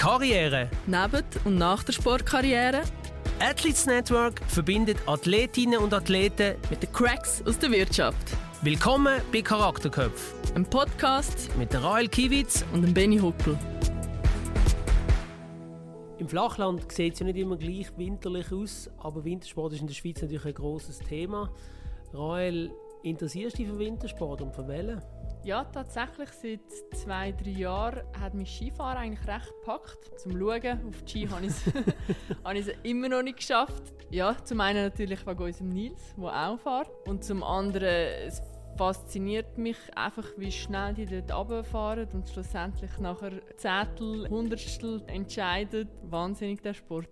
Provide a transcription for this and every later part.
Karriere. Neben und nach der Sportkarriere. Athletes Network verbindet Athletinnen und Athleten mit den Cracks aus der Wirtschaft. Willkommen bei Charakterköpf. Ein Podcast mit der Rael Kiewitz und dem Benny Huckel. Im Flachland sieht es ja nicht immer gleich winterlich aus, aber Wintersport ist in der Schweiz natürlich ein großes Thema. Rael, interessierst du dich für Wintersport und für Wellen? Ja, tatsächlich. Seit zwei, drei Jahren hat mich Skifahren eigentlich recht gepackt. Zum Schauen auf die Ski habe ich es immer noch nicht geschafft. Ja, zum einen natürlich wegen unserem Nils, der auch fährt. Und zum anderen, es fasziniert mich einfach, wie schnell die dort runterfahren und schlussendlich nachher Zettel, Hundertstel entscheiden. Wahnsinnig der Sport.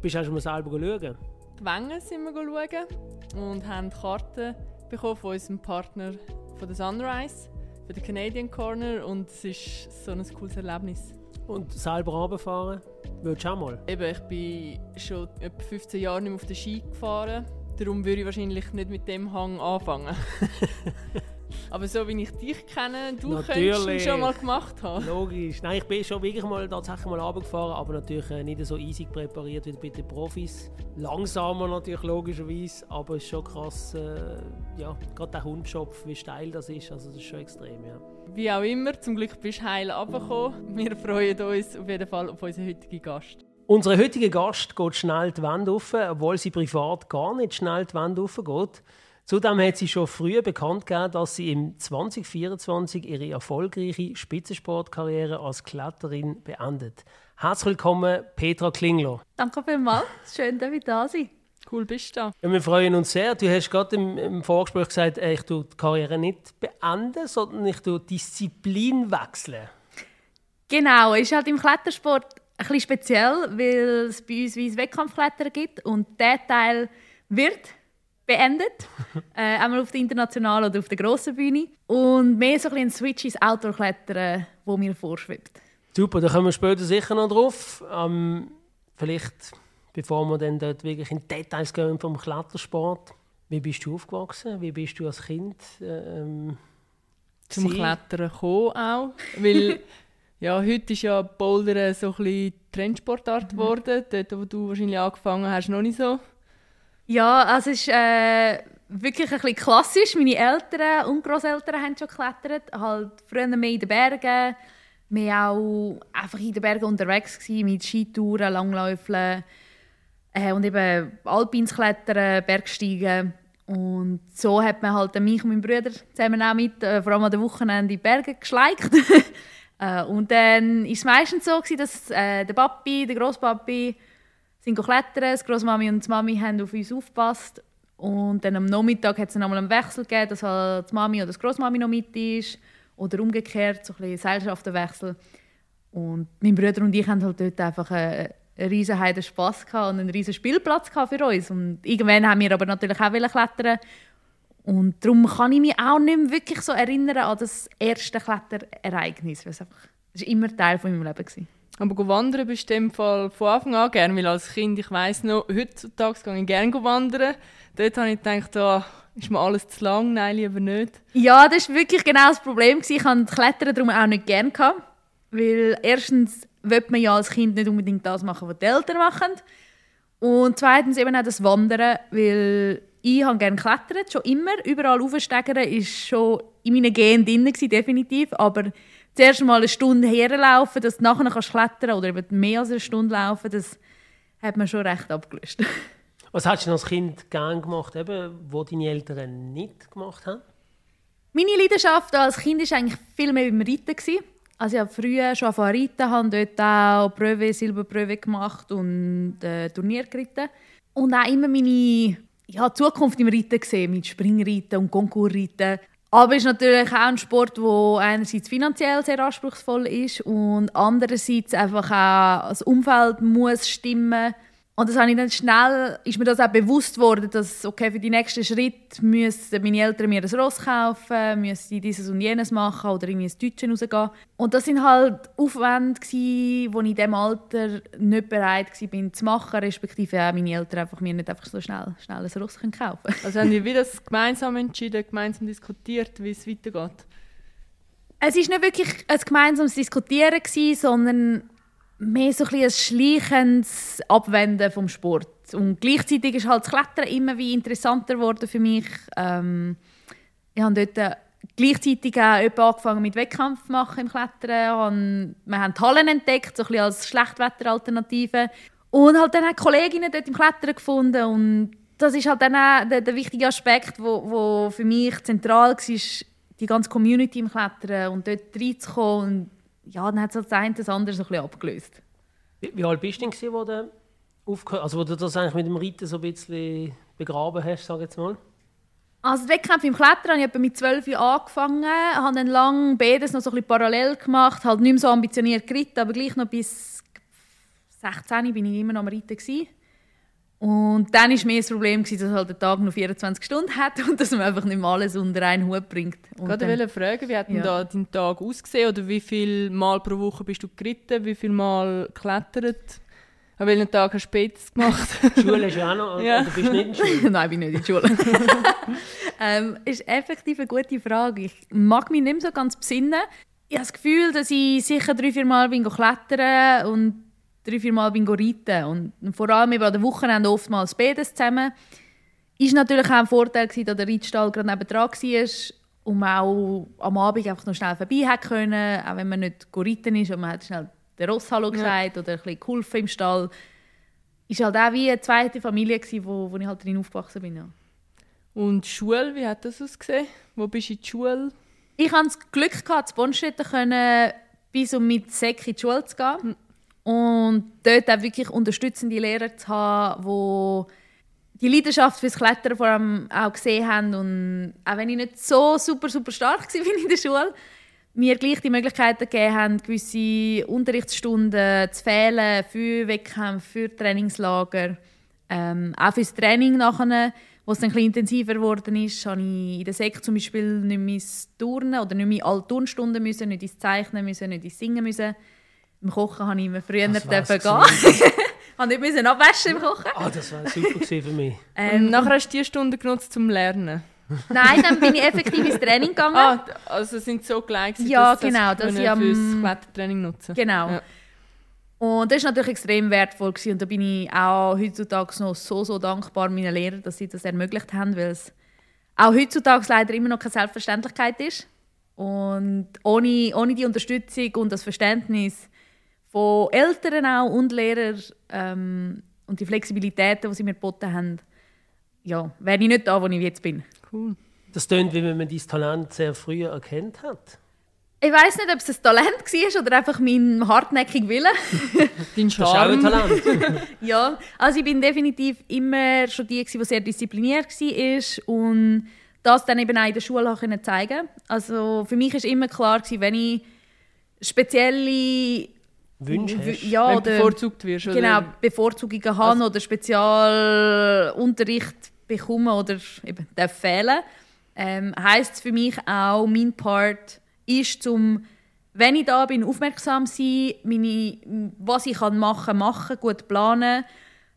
Bist du schon mal selber schauen? Die Wengen sind wir schauen und haben Karten bekommen von unserem Partner von der Sunrise für den Canadian Corner und es ist so ein cooles Erlebnis. Und selber runterfahren? Willst du auch mal? Eben, ich bin schon etwa 15 Jahre nicht mehr auf der Ski gefahren. Darum würde ich wahrscheinlich nicht mit dem Hang anfangen. Aber so wie ich dich kenne, du natürlich. könntest ihn schon mal gemacht haben. Logisch. Nein, ich bin schon wirklich mal tatsächlich mal runtergefahren, aber natürlich äh, nicht so easy präpariert wie bei den Profis. Langsamer natürlich, logischerweise, aber es ist schon krass, äh, ja, gerade der Hundschopf, wie steil das ist, also das ist schon extrem, ja. Wie auch immer, zum Glück bist du heil runtergekommen. Wir freuen uns auf jeden Fall auf unseren heutigen Gast. Unser heutiger Gast geht schnell die Wand auf, obwohl sie privat gar nicht schnell die Wand aufgeht. Zudem hat sie schon früh bekannt gegeben, dass sie im 2024 ihre erfolgreiche Spitzensportkarriere als Kletterin beendet. Herzlich willkommen, Petra Klingler. Danke vielmals. Schön, dass ich da sein. Cool, bist du da. Ja, wir freuen uns sehr. Du hast gerade im, im Vorgespräch gesagt, äh, ich tue die Karriere nicht beenden, sondern ich tue Disziplin wechseln. Genau, ist halt im Klettersport ein bisschen speziell, weil es bei uns wie ein Wettkampfklettern gibt und der Teil wird beendet. äh, einmal auf der internationalen oder auf der grossen Bühne. Und mehr so ein, ein Switch ins Outdoor-Klettern, wo mir vorschwebt. Super, da kommen wir später sicher noch drauf. Ähm, vielleicht, bevor wir dann dort wirklich in Details gehen vom Klettersport. Wie bist du aufgewachsen? Wie bist du als Kind ähm, zum Klettern gekommen auch? Weil ja, heute ist ja Bouldern so ein bisschen Trendsportart mhm. geworden. Dort, wo du wahrscheinlich angefangen hast, noch nicht so. Ja, also es ist äh, wirklich ein bisschen klassisch. Meine Eltern und Großeltern haben schon geklettert. Halt früher mehr in den Bergen. Wir waren auch einfach in den Bergen unterwegs gewesen, mit Skitouren, Langläufeln äh, und eben Alpins Klettern, Bergsteigen. Und so hat man halt mich und meinen Bruder zusammen auch mit, äh, vor allem an den Wochenenden, in die Berge geschleicht. äh, und dann war es meistens so, gewesen, dass äh, der Papi, der Großpapi, sind klettern. Die Großmami und die Mami haben auf uns aufgepasst. Und dann am Nachmittag hat es nochmal einen Wechsel gegeben, dass halt die Mami oder die Großmami noch mit ist. Oder umgekehrt, so ein bisschen Gesellschaftenwechsel. Und mein Bruder und ich haben halt dort einfach einen, einen riesen Heiden Spass gehabt und einen riesen Spielplatz für uns. Und irgendwann haben wir aber natürlich auch klettern und darum kann ich mich auch nicht mehr wirklich so erinnern an das erste Kletterereignis. Das war immer Teil von meinem Leben. Gewesen. Aber wandern bist du in dem Fall von Anfang an gerne, weil als Kind, ich weiss noch, heutzutage gehe ich gerne wandern. Dort habe ich gedacht, oh, ist mir alles zu lang, nein, lieber nicht. Ja, das war wirklich genau das Problem. Ich hatte Klettern darum auch nicht gerne. Weil erstens will man ja als Kind nicht unbedingt das machen, was die Eltern machen. Und zweitens eben auch das Wandern, weil ich habe gerne geklettert, schon immer. Überall aufsteigern war schon in meinen Genen drin, definitiv. Aber zuerst mal eine Stunde herlaufen, dass du nachher kannst klettern oder eben mehr als eine Stunde laufen, das hat man schon recht abgelöst. Was hast du als Kind gerne gemacht, eben, wo deine Eltern nicht gemacht haben? Meine Leidenschaft als Kind war eigentlich viel mehr beim Reiten. Also ich habe früher schon angefangen reiten, habe dort auch Pröve, Silberpröve gemacht und äh, Turnier geritten. Und auch immer meine ja, Zukunft im Reiten gesehen, mit Springreiten und Konkursreiten. Aber es ist natürlich auch ein Sport, der einerseits finanziell sehr anspruchsvoll ist und andererseits einfach auch das Umfeld muss stimmen. Und das habe ich dann schnell, ist mir das auch bewusst worden, dass okay, für die nächsten Schritt müssen meine Eltern mir ein Ross kaufen, müssen dieses und jenes machen oder irgendwie ins Deutsche rausgehen. Und das sind halt Aufwände die ich in diesem Alter nicht bereit war zu machen, respektive auch meine Eltern einfach mir nicht einfach so schnell, schnell ein Ross kaufen können. Also haben wir das gemeinsam entschieden, gemeinsam diskutiert, wie es weitergeht? Es war nicht wirklich ein gemeinsames Diskutieren, sondern mehr so ein, ein schleichendes Abwenden vom Sport. Und gleichzeitig ist halt das Klettern immer wie interessanter geworden für mich. Ähm, ich habe dort äh, gleichzeitig auch angefangen mit Wettkampf machen im Klettern. Wir haben Hallen entdeckt, so ein bisschen als Schlechtwetteralternative. Und halt dann auch Kolleginnen dort im Klettern gefunden. Und das ist halt dann auch der, der wichtige Aspekt, wo, wo für mich zentral war, die ganze Community im Klettern und dort reinzukommen. Ja, dann hat es halt das eine das andere so ein bisschen abgelöst. Wie, wie alt bist du denn, wo du, aufgehört, also wo du das eigentlich mit dem Reiten so ein bisschen begraben hast, sag jetzt mal? Also Wettkämpfe im Klettern habe ich mit 12 Jahren angefangen, habe dann lange beides noch so ein bisschen parallel gemacht, halt nicht mehr so ambitioniert geritten, aber gleich noch bis 16 bin ich immer noch am Reiten gewesen. Und dann war mehr das Problem, dass halt der Tag nur 24 Stunden hat und dass man einfach nicht mehr alles unter einen Hut bringt. Und Gerade dann- wollte fragen, wie hat denn Ja. da dein Tag ausgesehen? Oder wie viel Mal pro Woche bist du geritten? Wie viel Mal geklettert? An welchen Tag hast du spätestens gemacht? Die Schule ist ja auch noch, Ja. oder bist du nicht in der Schule? Nein, ich bin nicht in der Schule. ähm, ist effektiv eine gute Frage. Ich mag mich nicht mehr so ganz besinnen. Ich habe das Gefühl, dass ich sicher drei, vier Mal bin klettern und drei, vier Mal bin reiten. Und vor allem eben an den Wochenenden oftmals beides zusammen. Ist natürlich auch ein Vorteil, gewesen, dass der Reitstall gerade nebenan war und man auch am Abend einfach noch schnell vorbei hätte können, auch wenn man nicht reiten ist und man hat schnell den Ross Hallo gesagt oder ein bisschen geholfen im Stall. Ist halt auch wie eine zweite Familie gewesen, wo, wo ich halt drin aufgewachsen bin. Ja. Und die Schule, wie hat das ausgesehen? Wo bist du in die Schule? Ich hatte das Glück, gehabt, zu Bonstetten können, bis und mit Sek in die Schule zu gehen. Und dort auch wirklich unterstützende Lehrer zu haben, die die Leidenschaft fürs Klettern vor allem auch gesehen haben. Und auch wenn ich nicht so super, super stark war in der Schule, mir gleich die Möglichkeit gegeben haben, gewisse Unterrichtsstunden zu fehlen für Wettkämpfe, für Trainingslager. Ähm, auch fürs Training nachher, wo es dann ein intensiver geworden ist, habe ich in der Sek zum Beispiel nicht mehr Turnen oder nicht mehr alle Turnstunden müssen, nicht ins Zeichnen müssen, nicht ins Singen müssen. Im Kochen habe ich immer früher Das dürfen gehen. habe nicht müssen abwaschen im Kochen. Ah, das war super für mich. Und nachher hast du die Stunde genutzt zum Lernen. Nein, dann bin ich effektiv ins Training gegangen. Ah, also sind so gleich gewesen, Ja, dass genau, das ich am- fürs Klettertraining nutzen. Genau. Ja. Und das war natürlich extrem wertvoll. Gewesen. Und da bin ich auch heutzutage noch so, so dankbar meinen Lehrern, dass sie das ermöglicht haben, weil es auch heutzutage leider immer noch keine Selbstverständlichkeit ist. Und ohne, ohne die Unterstützung und das Verständnis von Eltern auch und Lehrern ähm, und die Flexibilität, die sie mir geboten haben, ja, wäre ich nicht da, wo ich jetzt bin. Cool. Das tönt, wie wenn man dein Talent sehr früh erkannt hat. Ich weiß nicht, ob es ein Talent war oder einfach mein hartnäckig Wille. Dein Das ist auch ein Charme. Talent. Ja, also ich bin definitiv immer schon die, gewesen, die sehr diszipliniert war und das dann eben auch in der Schule auch können zeigen Also für mich ist immer klar, gewesen, wenn ich spezielle Wünsche hast. ja, Wenn du oder, bevorzugt wirst. Oder? genau, Bevorzugungen habe oder Spezialunterricht bekomme oder eben darf fehlen, ähm, heisst es für mich auch, mein Part ist zum wenn ich da bin, aufmerksam sein, meine, was ich kann machen, machen, gut planen,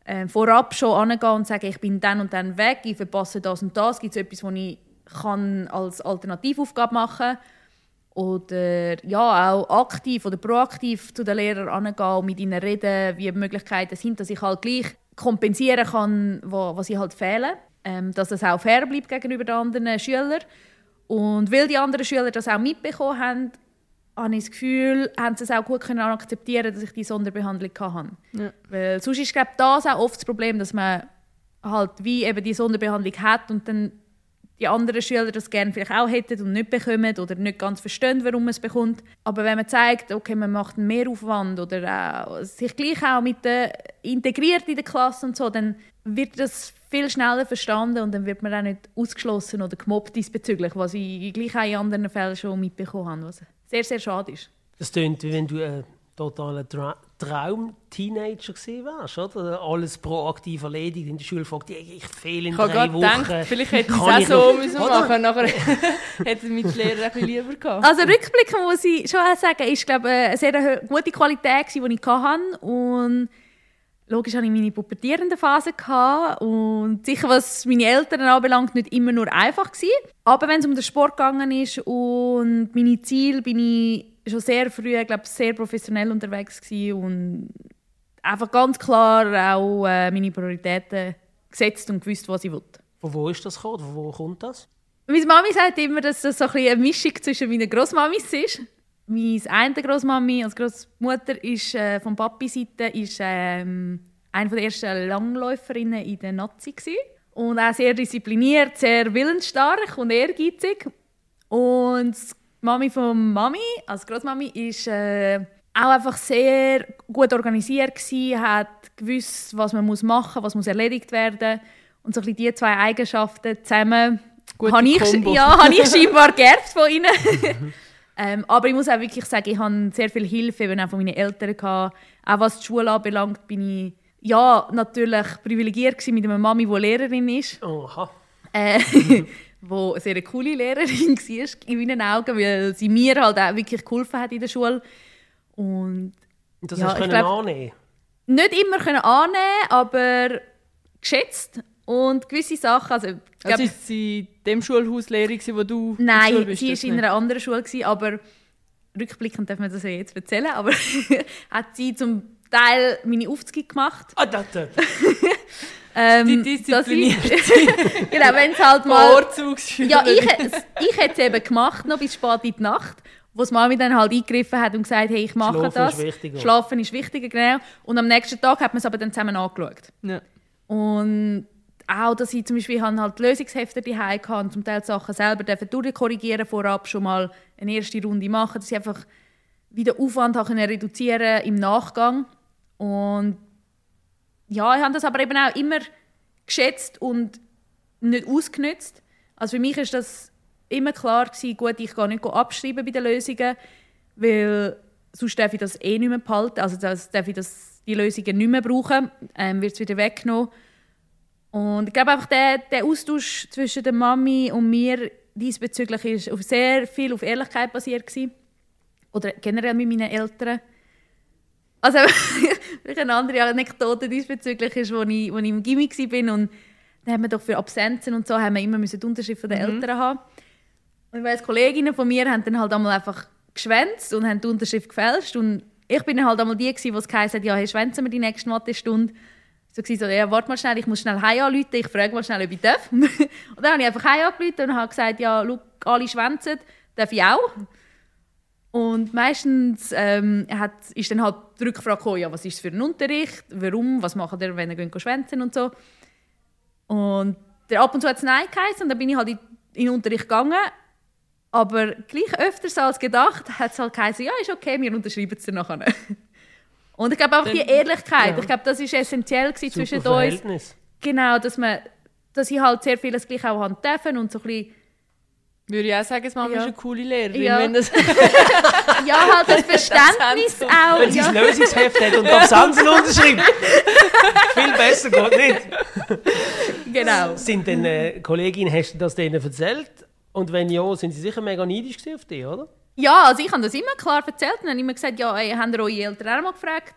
äh, vorab schon angehen und sagen, ich bin dann und dann weg, ich verpasse das und das, gibt es etwas, was ich kann als Alternativaufgabe machen kann oder ja, auch aktiv oder proaktiv zu den Lehrern angehen und mit ihnen reden, wie Möglichkeiten sind, dass ich halt gleich kompensieren kann, was ich halt fehle. Ähm, dass es auch fair bleibt gegenüber den anderen Schülern. Und weil die anderen Schüler das auch mitbekommen haben, habe ich das Gefühl, haben sie es auch gut können akzeptieren, dass ich die Sonderbehandlung hatte. Ja. Weil sonst ist glaube ich, das auch oft das Problem, dass man halt wie eben die Sonderbehandlung hat und dann die anderen Schüler das gerne vielleicht auch hätten und nicht bekommen oder nicht ganz verstehen, warum man es bekommt. Aber wenn man zeigt, okay, man macht einen Mehraufwand oder auch sich gleich auch mit der, integriert in der Klasse und so, dann wird das viel schneller verstanden und dann wird man auch nicht ausgeschlossen oder gemobbt diesbezüglich, was ich gleich auch in anderen Fällen schon mitbekommen habe, was sehr, sehr schade ist. Das tönt, wie wenn du ein totaler Dra Traum-Teenager gewesen wärst, oder? Alles proaktiv erledigt. In der Schule fragt ich, ich fehle in Ich drei Wochen. gedacht, vielleicht hätte ich Kann es auch so müssen machen Nachher hätte mein Lehrer ein bisschen lieber gehabt. Also rückblickend muss ich schon auch sagen, ist glaube ich, eine sehr gute Qualität gewesen, die ich hatte. Und logisch hatte ich meine pubertierende Phase gehabt und sicher was meine Eltern anbelangt nicht immer nur einfach gewesen. Aber wenn es um den Sport gegangen ist und meine Ziele, bin ich schon sehr früh, glaube sehr professionell unterwegs und einfach ganz klar auch äh, meine Prioritäten gesetzt und gewusst, was ich will. Von wo ist das gekommen? Von wo kommt das? Meine Mami sagt immer, dass das so ein eine Mischung zwischen meinen Großmamis ist. Meine eine Großmami als Großmutter ist äh, von Papi Seite ist ähm, eine der ersten Langläuferinnen in der Nazi gewesen. und auch sehr diszipliniert, sehr willensstark und ehrgeizig. Und Mami von Mami als Großmami ist äh, auch einfach sehr gut organisiert gewesen, hat gewusst, was man muss machen, was muss erledigt werden und so ein bisschen die zwei Eigenschaften zusammen Gute habe ich, Kombo. ja, habe ich scheinbar geerbt von ihnen. ähm, aber ich muss auch wirklich sagen, ich habe sehr viel Hilfe eben auch von meinen Eltern gehabt. Auch was die Schule anbelangt, bin ich ja, natürlich privilegiert gewesen mit einer Mami, die Lehrerin ist. Aha. Äh, wo eine sehr coole Lehrerin war in meinen Augen, weil sie mir halt auch wirklich geholfen hat in der Schule. Und Und das Ja, hast du ich können glaub- annehmen? nicht immer können annehmen, aber geschätzt. Und gewisse Sachen, also, ich glaub, Also ist sie in dem Schulhaus Lehrerin, wo du Nein, bist, sie war in einer anderen Schule, gewesen, aber rückblickend darf man das ja jetzt erzählen, aber hat sie zum Teil meine Aufzüge gemacht. Ah, das, das. Ähm, Die dass ich- genau, wenn es halt mal... Ja, ich, ich hätte es eben gemacht, noch bis spät in die Nacht, wo die Mami dann halt eingegriffen hat und gesagt hey, ich mache Schlafen das. ist wichtiger. Schlafen ist wichtiger, genau. Und am nächsten Tag hat man es aber dann zusammen angeschaut. Ja. Und auch, dass ich zum Beispiel habe halt Lösungshefte die hatte und zum Teil die Sachen selber dürfen durchkorrigieren vorab schon mal eine erste Runde machen, dass ich einfach wieder Aufwand reduzieren im Nachgang und ja, ich habe das aber eben auch immer geschätzt und nicht ausgenutzt. Also für mich ist das immer klar gewesen, gut, ich gehe nicht abschreiben bei den Lösungen, weil sonst darf ich das eh nicht mehr behalten, also das darf ich das, die Lösungen nicht mehr brauchen, ähm, wird es wieder weggenommen. Und ich glaube einfach, der, der Austausch zwischen der Mami und mir diesbezüglich ist auf sehr viel auf Ehrlichkeit basiert gewesen. Oder generell mit meinen Eltern. Also vielleicht eine andere Anekdote diesbezüglich ist, wo ich, wo ich im Gimmi war und da haben wir doch für Absenzen und so haben wir immer müssen die Unterschrift von den Eltern haben. Und weiss, Kolleginnen von mir haben dann halt einmal einfach geschwänzt und haben die Unterschrift gefälscht und ich bin dann halt einmal die gewesen, die gesagt hat, ja, hey, schwänzen wir die nächste Mathestunde. So war so, ja, warte mal schnell, ich muss schnell heim anrufen, ich frage mal schnell, ob ich darf. und dann habe ich einfach heim angerufen und habe gesagt, ja, schau, alle schwänzen, darf ich auch? Und meistens ähm, hat, ist dann halt die Rückfrage gekommen, ja, was ist es für ein Unterricht, warum, was machen ihr, wenn ihr geht schwänzen und so. Und der ab und zu hat es Nein geheißen und dann bin ich halt in, in den Unterricht gegangen. Aber gleich öfters als gedacht hat es halt geheißen, ja, ist okay, wir unterschreiben es dann nachher. Und ich glaube auch die Ehrlichkeit, ja. ich glaube, das ist essentiell zwischen uns. Verhältnis. Genau, dass, man, dass ich halt sehr vieles gleich auch haben dürfen und so ein bisschen, Würde ich auch sagen, Mama Ja. ist eine coole Lehrerin. Ja. Wenn das ja, halt das Verständnis Zentrum. auch. Wenn sie Ja. das Lösungsheft hat und Absenzen unterschreibt. Viel besser geht nicht. Genau. Sind denn äh, Kolleginnen, hast du das denen erzählt? Und wenn ja, sind sie sicher mega neidisch gewesen auf dich, oder? Ja, also ich habe das immer klar erzählt und habe immer gesagt, ja, ey, habt ihr eure Eltern auch mal gefragt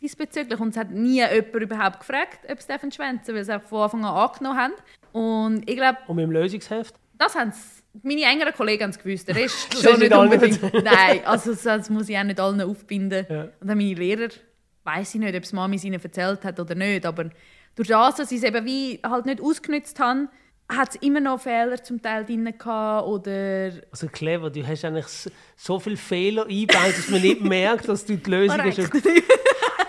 diesbezüglich? Und es hat nie jemand überhaupt gefragt, ob sie dürfen schwänzen, weil sie auch von Anfang an angenommen haben. Und ich glaube, Und mit dem Lösungsheft? das haben sie, meine engeren Kollegen haben es gewusst. Der Rest Das schon nicht unbedingt. Nein, also das, muss ich auch nicht allen aufbinden. Ja. Und dann meine Lehrer, weiß ich nicht, ob es Mami ihnen erzählt hat oder nicht, aber durch das, dass sie es eben wie halt nicht ausgenutzt haben, hat es immer noch Fehler zum Teil drin gehabt oder Also clever, du hast eigentlich so- viele Fehler eingebaut, dass man nicht merkt, dass du die Lösung schon...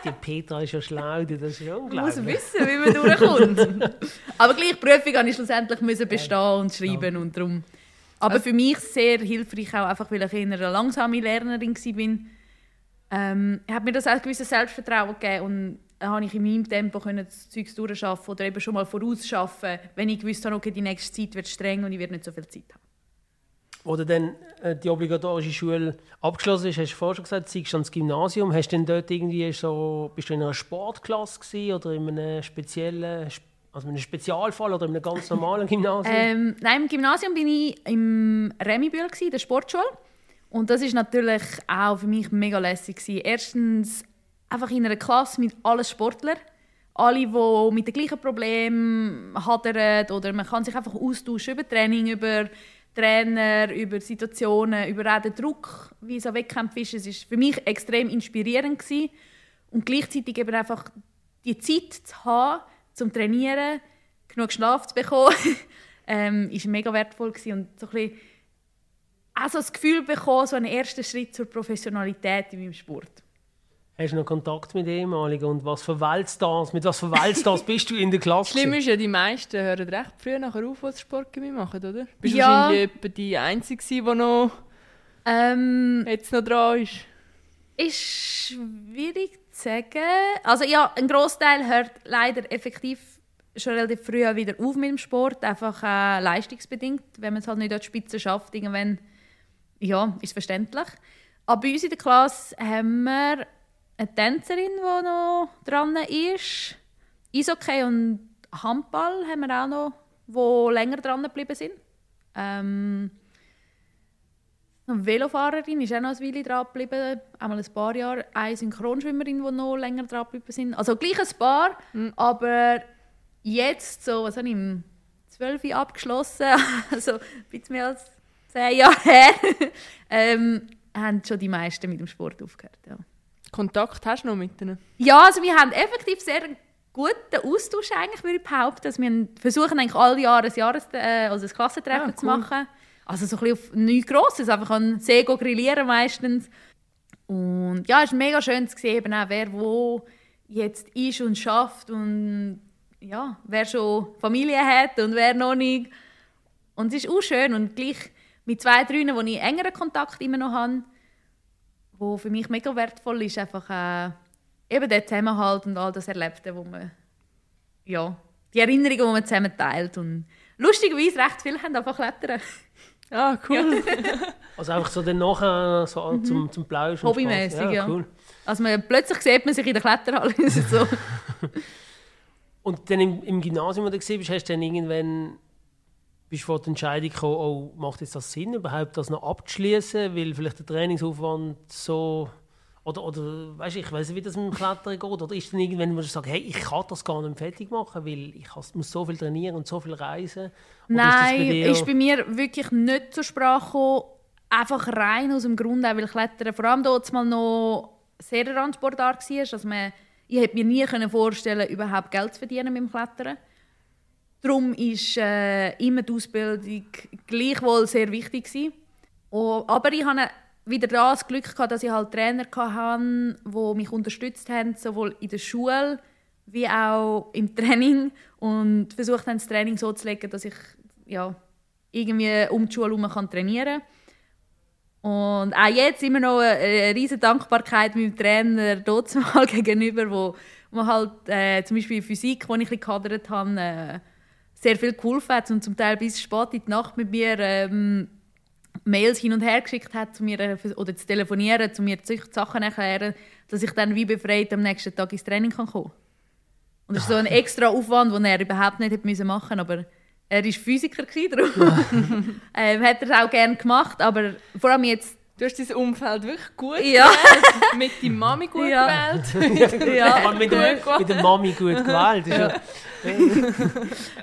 Die Petra ist ja schlau, das ist ja Man muss unglaublich. wissen, wie man durchkommt. Aber gleich die Prüfung musste ich schlussendlich müssen bestehen und schreiben und darum. Aber für mich sehr hilfreich auch einfach, weil ich eher eine langsame Lernerin war. Ähm, hat mir das auch ein gewisses Selbstvertrauen gegeben und habe ich in meinem Tempo können das Zeug durchschaffen oder eben schon mal vorausschaffen, wenn ich gewusst habe, okay, die nächste Zeit wird streng und ich werde nicht so viel Zeit haben. Du dann äh, die obligatorische Schule abgeschlossen hast, hast du vorher schon gesagt, du gehst ans Gymnasium. Hast du denn dort irgendwie so, bist du in einer Sportklasse gewesen oder in einem speziellen, also in einem Spezialfall oder in einem ganz normalen Gymnasium? Ähm, nein, im Gymnasium bin ich im Remibühl, gsi, der Sportschule. Und das ist natürlich auch für mich mega lässig. Gewesen. Erstens einfach in einer Klasse mit allen Sportlern. Alle, die mit den gleichen Problemen hadern oder man kann sich einfach austauschen über Training, über Trainer, über Situationen, über auch den Druck, wie so Wettkämpfe ist. Es war für mich extrem inspirierend gewesen. und gleichzeitig eben einfach die Zeit zu haben, zum Trainieren, genug Schlaf zu bekommen, ähm, ist mega wertvoll gewesen. und so ein bisschen also das Gefühl bekommen, so einen ersten Schritt zur Professionalität in meinem Sport. Hast du noch Kontakt mit ehemaligen und was für Weltstars, mit was für Weltstars bist du in der Klasse? Schlimm ist ja, die meisten hören recht früh nachher auf, was Sportchemie machen, oder? Bist du Ja. wahrscheinlich die Einzige, die noch, Ähm, jetzt noch dran ist. Ist schwierig sagen. Also ja, ein Großteil hört leider effektiv schon relativ früh wieder auf mit dem Sport, einfach äh, leistungsbedingt, wenn man es halt nicht an die Spitze schafft, irgendwann, ja, ist verständlich. Aber bei uns in der Klasse haben wir eine Tänzerin, die noch dran ist. Eishockey und Handball haben wir auch noch, die länger dran geblieben sind. Ähm, eine Velofahrerin ist auch noch ein Weile dran geblieben, einmal ein paar Jahre. Eine Synchronschwimmerin, die noch länger dran geblieben sind. Also gleich ein paar, aber jetzt, so, was habe ich, im 12. Uhr abgeschlossen, also ein bisschen mehr als 10 Jahre her, ähm, haben schon die meisten mit dem Sport aufgehört. Ja. Kontakt hast du noch mit ihnen? Ja, also wir haben effektiv sehr guten Austausch eigentlich, würde ich behaupten. Also wir versuchen eigentlich alle Jahre ein, Jahres äh, also ein Klassentreffen Ah, zu cool. machen. Also so ein bisschen auf nichts Grosses, einfach an See grillieren meistens. Und ja, es ist mega schön zu sehen, eben auch, wer wo jetzt ist und schafft und ja, wer schon Familie hat und wer noch nicht. Und es ist auch schön und gleich mit zwei, drei, wo ich engeren Kontakt immer noch habe, wo für mich mega wertvoll ist, einfach äh, eben der Zusammenhalt und all das Erlebte, wo man, ja, die Erinnerungen, die man zusammen teilt. Und lustigerweise recht viele haben einfach klettern. Ah, cool. Also einfach so dann nachher so zum, zum Plauschen. und Mhm. Hobbymäßig, Spaß. ja. Cool. Also man, plötzlich sieht man sich in der Kletterhalle. So. Und dann im, im Gymnasium, wo du warst, hast du dann irgendwann bist du vor die Entscheidung gekommen, oh, macht jetzt das Sinn, überhaupt das noch abzuschließen, weil vielleicht der Trainingsaufwand so oder, oder weißt, ich weiß nicht, wie das mit dem Klettern geht, oder ist dann irgendwann, wo du sagst, hey, ich kann das gar nicht fertig machen, weil ich muss so viel trainieren und so viel reisen. Oder Nein, ist, bei dir- ist bei mir wirklich nicht zur Sprache gekommen. Einfach rein aus dem Grund, auch weil Klettern vor allem dort mal noch sehr Randsportart war. Also man, ich hätte mir nie vorstellen überhaupt Geld zu verdienen mit dem Klettern. Darum war äh, immer die Ausbildung gleichwohl sehr wichtig. Gewesen. Oh, aber ich hatte wieder das Glück, gehabt, dass ich halt Trainer hatte, die mich unterstützt haben, sowohl in der Schule wie auch im Training und versucht haben, das Training so zu legen, dass ich ja, irgendwie um die Schule herum kann trainieren kann. Und auch jetzt immer noch eine, riesige Dankbarkeit meinem Trainer dort mal gegenüber, wo man halt äh, zum Beispiel Physik, wo ich ein gehadert habe, äh, sehr viel geholfen hat und zum Teil bis spät in die Nacht mit mir ähm, Mails hin und her geschickt hat, zu mir, äh, oder zu telefonieren, zu mir die Sachen erklären, dass ich dann wie befreit am nächsten Tag ins Training kann kommen Und das ist so ein extra Aufwand, den er überhaupt nicht hätte müssen machen aber er war Physiker, darum ähm, hat er es auch gerne gemacht, aber vor allem jetzt Du hast dein Umfeld wirklich gut Ja. gewählt, mit deiner Mami gut Ja. gewählt. Ja, mit, Gut der, mit der Mami gut gewählt. Ja.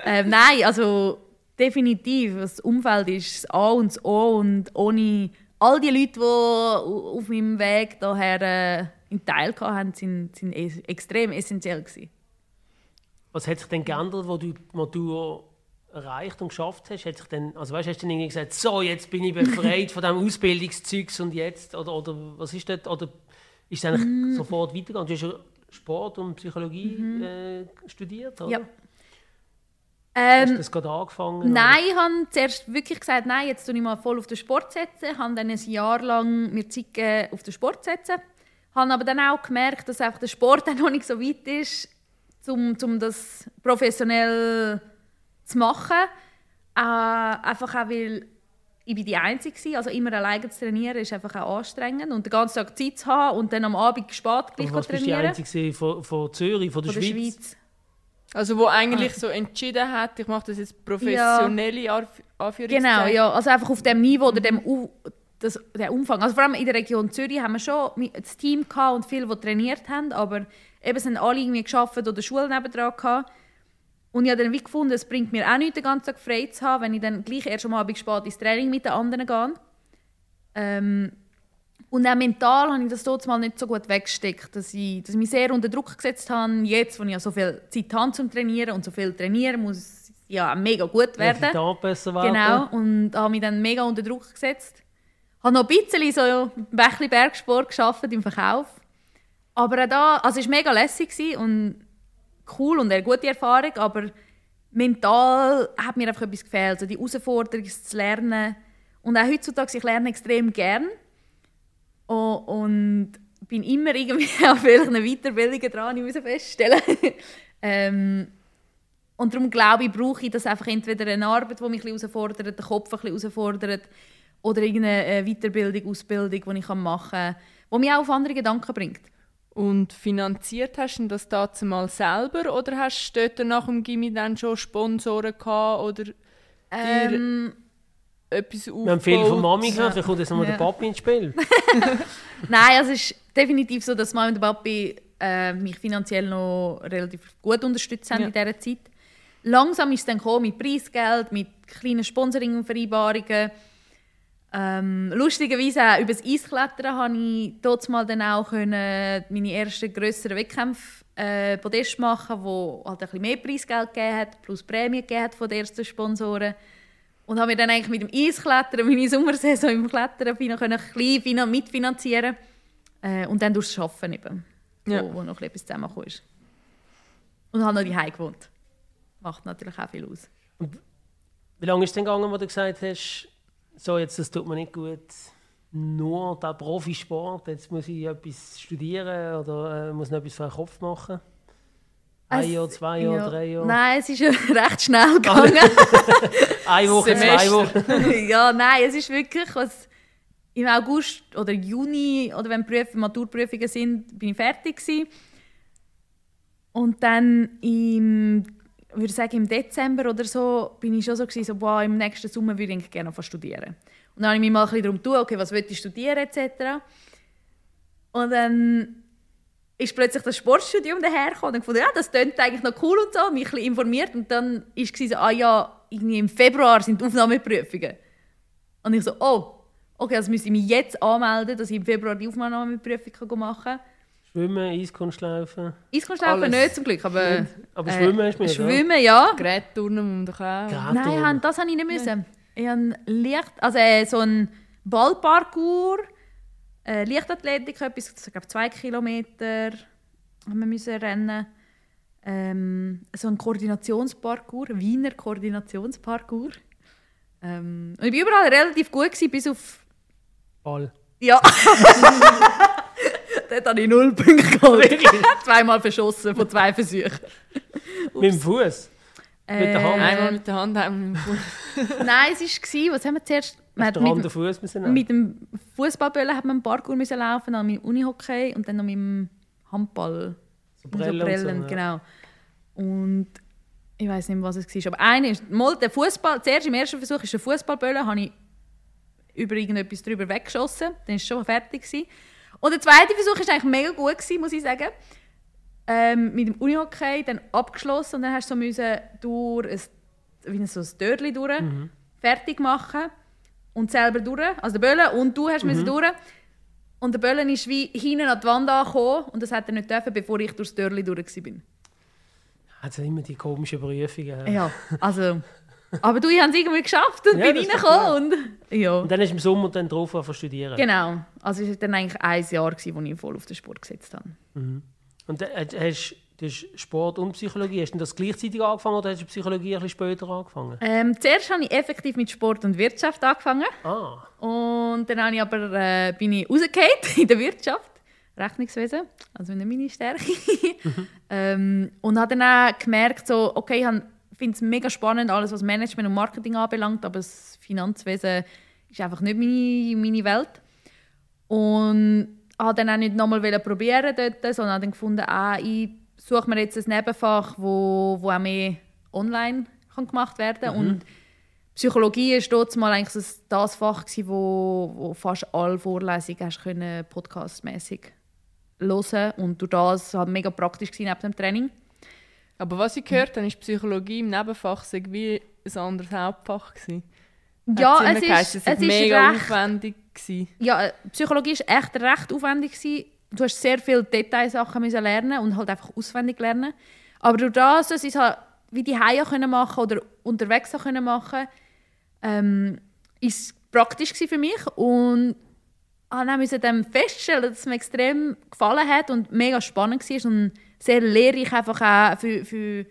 Ähm, nein, also definitiv. Das Umfeld ist das A und das O und ohne all die Leute, die au- auf meinem Weg daher äh, einen Teil hatten, sind, sind extrem essentiell gewesen. Was hat sich denn geändert, wo du, wo du erreicht und geschafft hast? Hat sich denn, also weißt, hast du dann irgendwie gesagt, so, jetzt bin ich befreit von diesem Ausbildungszeugs und jetzt? Oder, oder was ist das? Oder ist es eigentlich Mm. sofort weitergegangen? Du hast ja Sport und Psychologie äh, studiert, oder? Mhm. Ja. Hast du Ähm, das gerade angefangen? Nein, ich habe zuerst wirklich gesagt, nein, jetzt tue ich mal voll auf den Sport setzen. Ich habe dann ein Jahr lang mir Zeit gegeben, auf den Sport zu setzen. Habe aber dann auch gemerkt, dass einfach der Sport dann noch nicht so weit ist, um, um das professionell zu machen. Äh, einfach auch, weil ich bin die Einzige war. Also immer alleine zu trainieren ist einfach auch anstrengend. Und den ganzen Tag Zeit zu haben und dann am Abend spät gleich was bist du die trainieren. Einzige von, von Zürich, von der, Von der Schweiz? Schweiz. Also wo eigentlich so entschieden hat, ich mache das jetzt professionelle Anf Anführungszeichen. Genau, ja. Also einfach auf dem Niveau oder dem U das, der Umfang. Also vor allem in der Region Zürich haben wir schon das Team gehabt und viele, die trainiert haben, aber eben sind alle irgendwie geschafft oder Schulen nebendran gehabt. Und ich habe dann wie gefunden, es bringt mir auch nichts, den ganzen Tag frei zu haben, wenn ich dann gleich erst am Abend spät ins Training mit den anderen gehe. Ähm, und auch mental habe ich das dort mal nicht so gut weggesteckt, dass ich, dass ich mich sehr unter Druck gesetzt habe. Jetzt, wo ich ja so viel Zeit habe zum Trainieren und so viel trainieren, muss es ja mega gut werden. Resultat besser werden. Genau, und habe mich dann mega unter Druck gesetzt. Habe noch ein bisschen so ein bisschen Bergsport geschafft im Verkauf. Aber auch da, also es war mega lässig und cool und eine gute Erfahrung, aber mental hat mir einfach etwas gefehlt, also die Herausforderung es zu lernen. Und auch heutzutage, ich lerne extrem gern Oh, und bin immer irgendwie auf welchen Weiterbildungen dran, ich muss feststellen. ähm, und darum glaube ich, brauche ich das einfach entweder eine Arbeit, die mich ein bisschen herausfordert, den Kopf ein bisschen herausfordert, oder irgendeine äh, Weiterbildung, Ausbildung, die ich machen kann, die mich auch auf andere Gedanken bringt. Und finanziert hast du das dazu mal selber oder hast du dort nach dem Gimmi dann schon Sponsoren gehabt oder Ähm, etwas aufgebaut? Wir haben viel von Mami gehört, vielleicht kommt jetzt nochmal Ja. der Papi ins Spiel. Nein, also es ist definitiv so, dass Mama und der Papi äh, mich finanziell noch relativ gut unterstützt haben Ja. in dieser Zeit. Langsam ist es dann gekommen mit Preisgeld, mit kleinen Sponsoring-Vereinbarungen. Ähm, lustigerweise auch über das Eisklettern habe ich dort mal dann auch können meine ersten grösseren Wettkämpfe äh, Podest machen, wo halt ein bisschen mehr Preisgeld gegeben hat, plus Prämie gegeben hat von den ersten Sponsoren. Und habe mir dann eigentlich mit dem Eisklettern meine Sommersaison im Klettern können ein bisschen finan- mitfinanzieren äh, und dann durchs Arbeiten eben, Ja. wo, wo noch etwas zusammengekommen ist. Und habe noch daheim gewohnt. Macht natürlich auch viel aus. Wie lange ist es denn gegangen, wo du gesagt hast, so jetzt, das tut mir nicht gut, nur der Profisport, jetzt muss ich etwas studieren oder äh, muss noch etwas für den Kopf machen? Ein Jahr, zwei Jahre, ja. drei Jahre? Nein, es ist recht schnell gegangen. Eine Woche, zwei. Wochen? ja, nein, es ist wirklich, was im August oder Juni oder wenn Prüf Maturprüfungen sind, bin ich fertig gewesen. Und dann im, würde ich sagen, im Dezember oder so, bin ich schon so gewesen, so, boah, im nächsten Sommer würde ich gerne zu studieren. Und dann habe ich mich mal ein bisschen darum getan, okay, was will ich studieren etc. Und dann ist plötzlich das Sportstudium dahergekommen und ich gefunden, ja, das klingt eigentlich noch cool und so, mich ein bisschen informiert und dann war es so, ah ja, irgendwie im Februar sind die Aufnahmeprüfungen. Und ich so, oh, okay, also müsste ich mich jetzt anmelden, dass ich im Februar die Aufnahmeprüfung machen kann. Schwimmen, Eiskunstlaufen. Eiskunstlaufen Alles. nicht zum Glück, aber... Aber äh, Schwimmen du mit, Schwimmen, ja. Gerätturnen muss doch auch. Gerade Nein, das habe ich nicht müssen. Ich habe Licht, also äh, so ein Ballparcours, äh, Leichtathletik, etwas, ich glaube zwei Kilometer haben wir müssen rennen. Ähm, so ein Koordinationsparcours, Wiener Koordinationsparcours. Ähm, und ich war überall relativ gut, gewesen, bis auf... Ball. Ja. Dort habe ich null Punkte geholt. Zweimal verschossen von zwei Versuchen. Mit dem Fuß. Mit der Hand. Äh, Einmal mit der Hand, einmal mit dem Fuß. Nein, es war, was haben wir zuerst... Man hat mit, müssen nehmen? mit dem Fußballböllen hat man einen Parkour müssen laufen, dann mit dem Unihockey und dann noch mit dem Handball. So Und so Brillen, so, genau. Und ich weiß nicht mehr, was es war. Aber eine ist, mal der Fußball, zuerst im ersten Versuch ist der Fußballböllen, habe ich über irgendetwas drüber weggeschossen. Dann war es schon fertig. Gewesen. Und der zweite Versuch war eigentlich mega gut, gewesen, muss ich sagen. Ähm, mit dem Unihockey dann abgeschlossen und dann hast du so müssen durch ein, wie ein, so ein Dörrli durch, fertig machen und selber durch, also der Böllen und du hast müssen durch. Und der Böllen ist wie hinten an die Wand angekommen und das hat er nicht dürfen, bevor ich durchs Dörrli durch war. Hat ja immer die komischen Prüfungen. Ja, also... Aber du, ich habe es irgendwie geschafft und Ja, bin ist reingekommen. Und, ja. Und dann du im Sommer dann drauf zu studieren. Genau. Also es war dann eigentlich ein Jahr, gewesen, wo ich voll auf den Sport gesetzt habe. Und dann hast du hast Sport und Psychologie. Hast du das gleichzeitig angefangen oder hast du Psychologie ein bisschen später angefangen? Ähm, zuerst habe ich effektiv mit Sport und Wirtschaft angefangen. Ah, Und dann habe ich aber, äh, bin ich rausgefallen in der Wirtschaft. Rechnungswesen, also nicht meine Stärke. ähm, und habe dann auch gemerkt, so, okay, ich finde es mega spannend, alles was Management und Marketing anbelangt, aber das Finanzwesen ist einfach nicht meine, meine Welt. Und habe dann auch nicht nochmal probieren dort, sondern habe dann gefunden, ah, ich suche mir jetzt ein Nebenfach, wo, wo auch mehr online kann gemacht werden kann. Und Psychologie war dort mal eigentlich das, das Fach, gewesen, wo, wo fast alle Vorlesungen hast können, podcastmäßig hören und durch das war mega praktisch gewesen neben dem Training. Aber was ich gehört habe, ist Psychologie im Nebenfach wie ein anderes Hauptfach gewesen. Ja, es ist, sei es ist mega recht aufwendig gewesen. ja, äh, Psychologie ist echt recht aufwendig gewesen. Du hast sehr viele Detailsachen müssen lernen und halt einfach auswendig lernen. Aber durch das, dass ich es halt wie die Haie können machen oder unterwegs auch können machen, ähm, ist praktisch für mich und dann musste dann feststellen, dass es mir extrem gefallen hat und mega spannend war und sehr lehrreich einfach auch für, für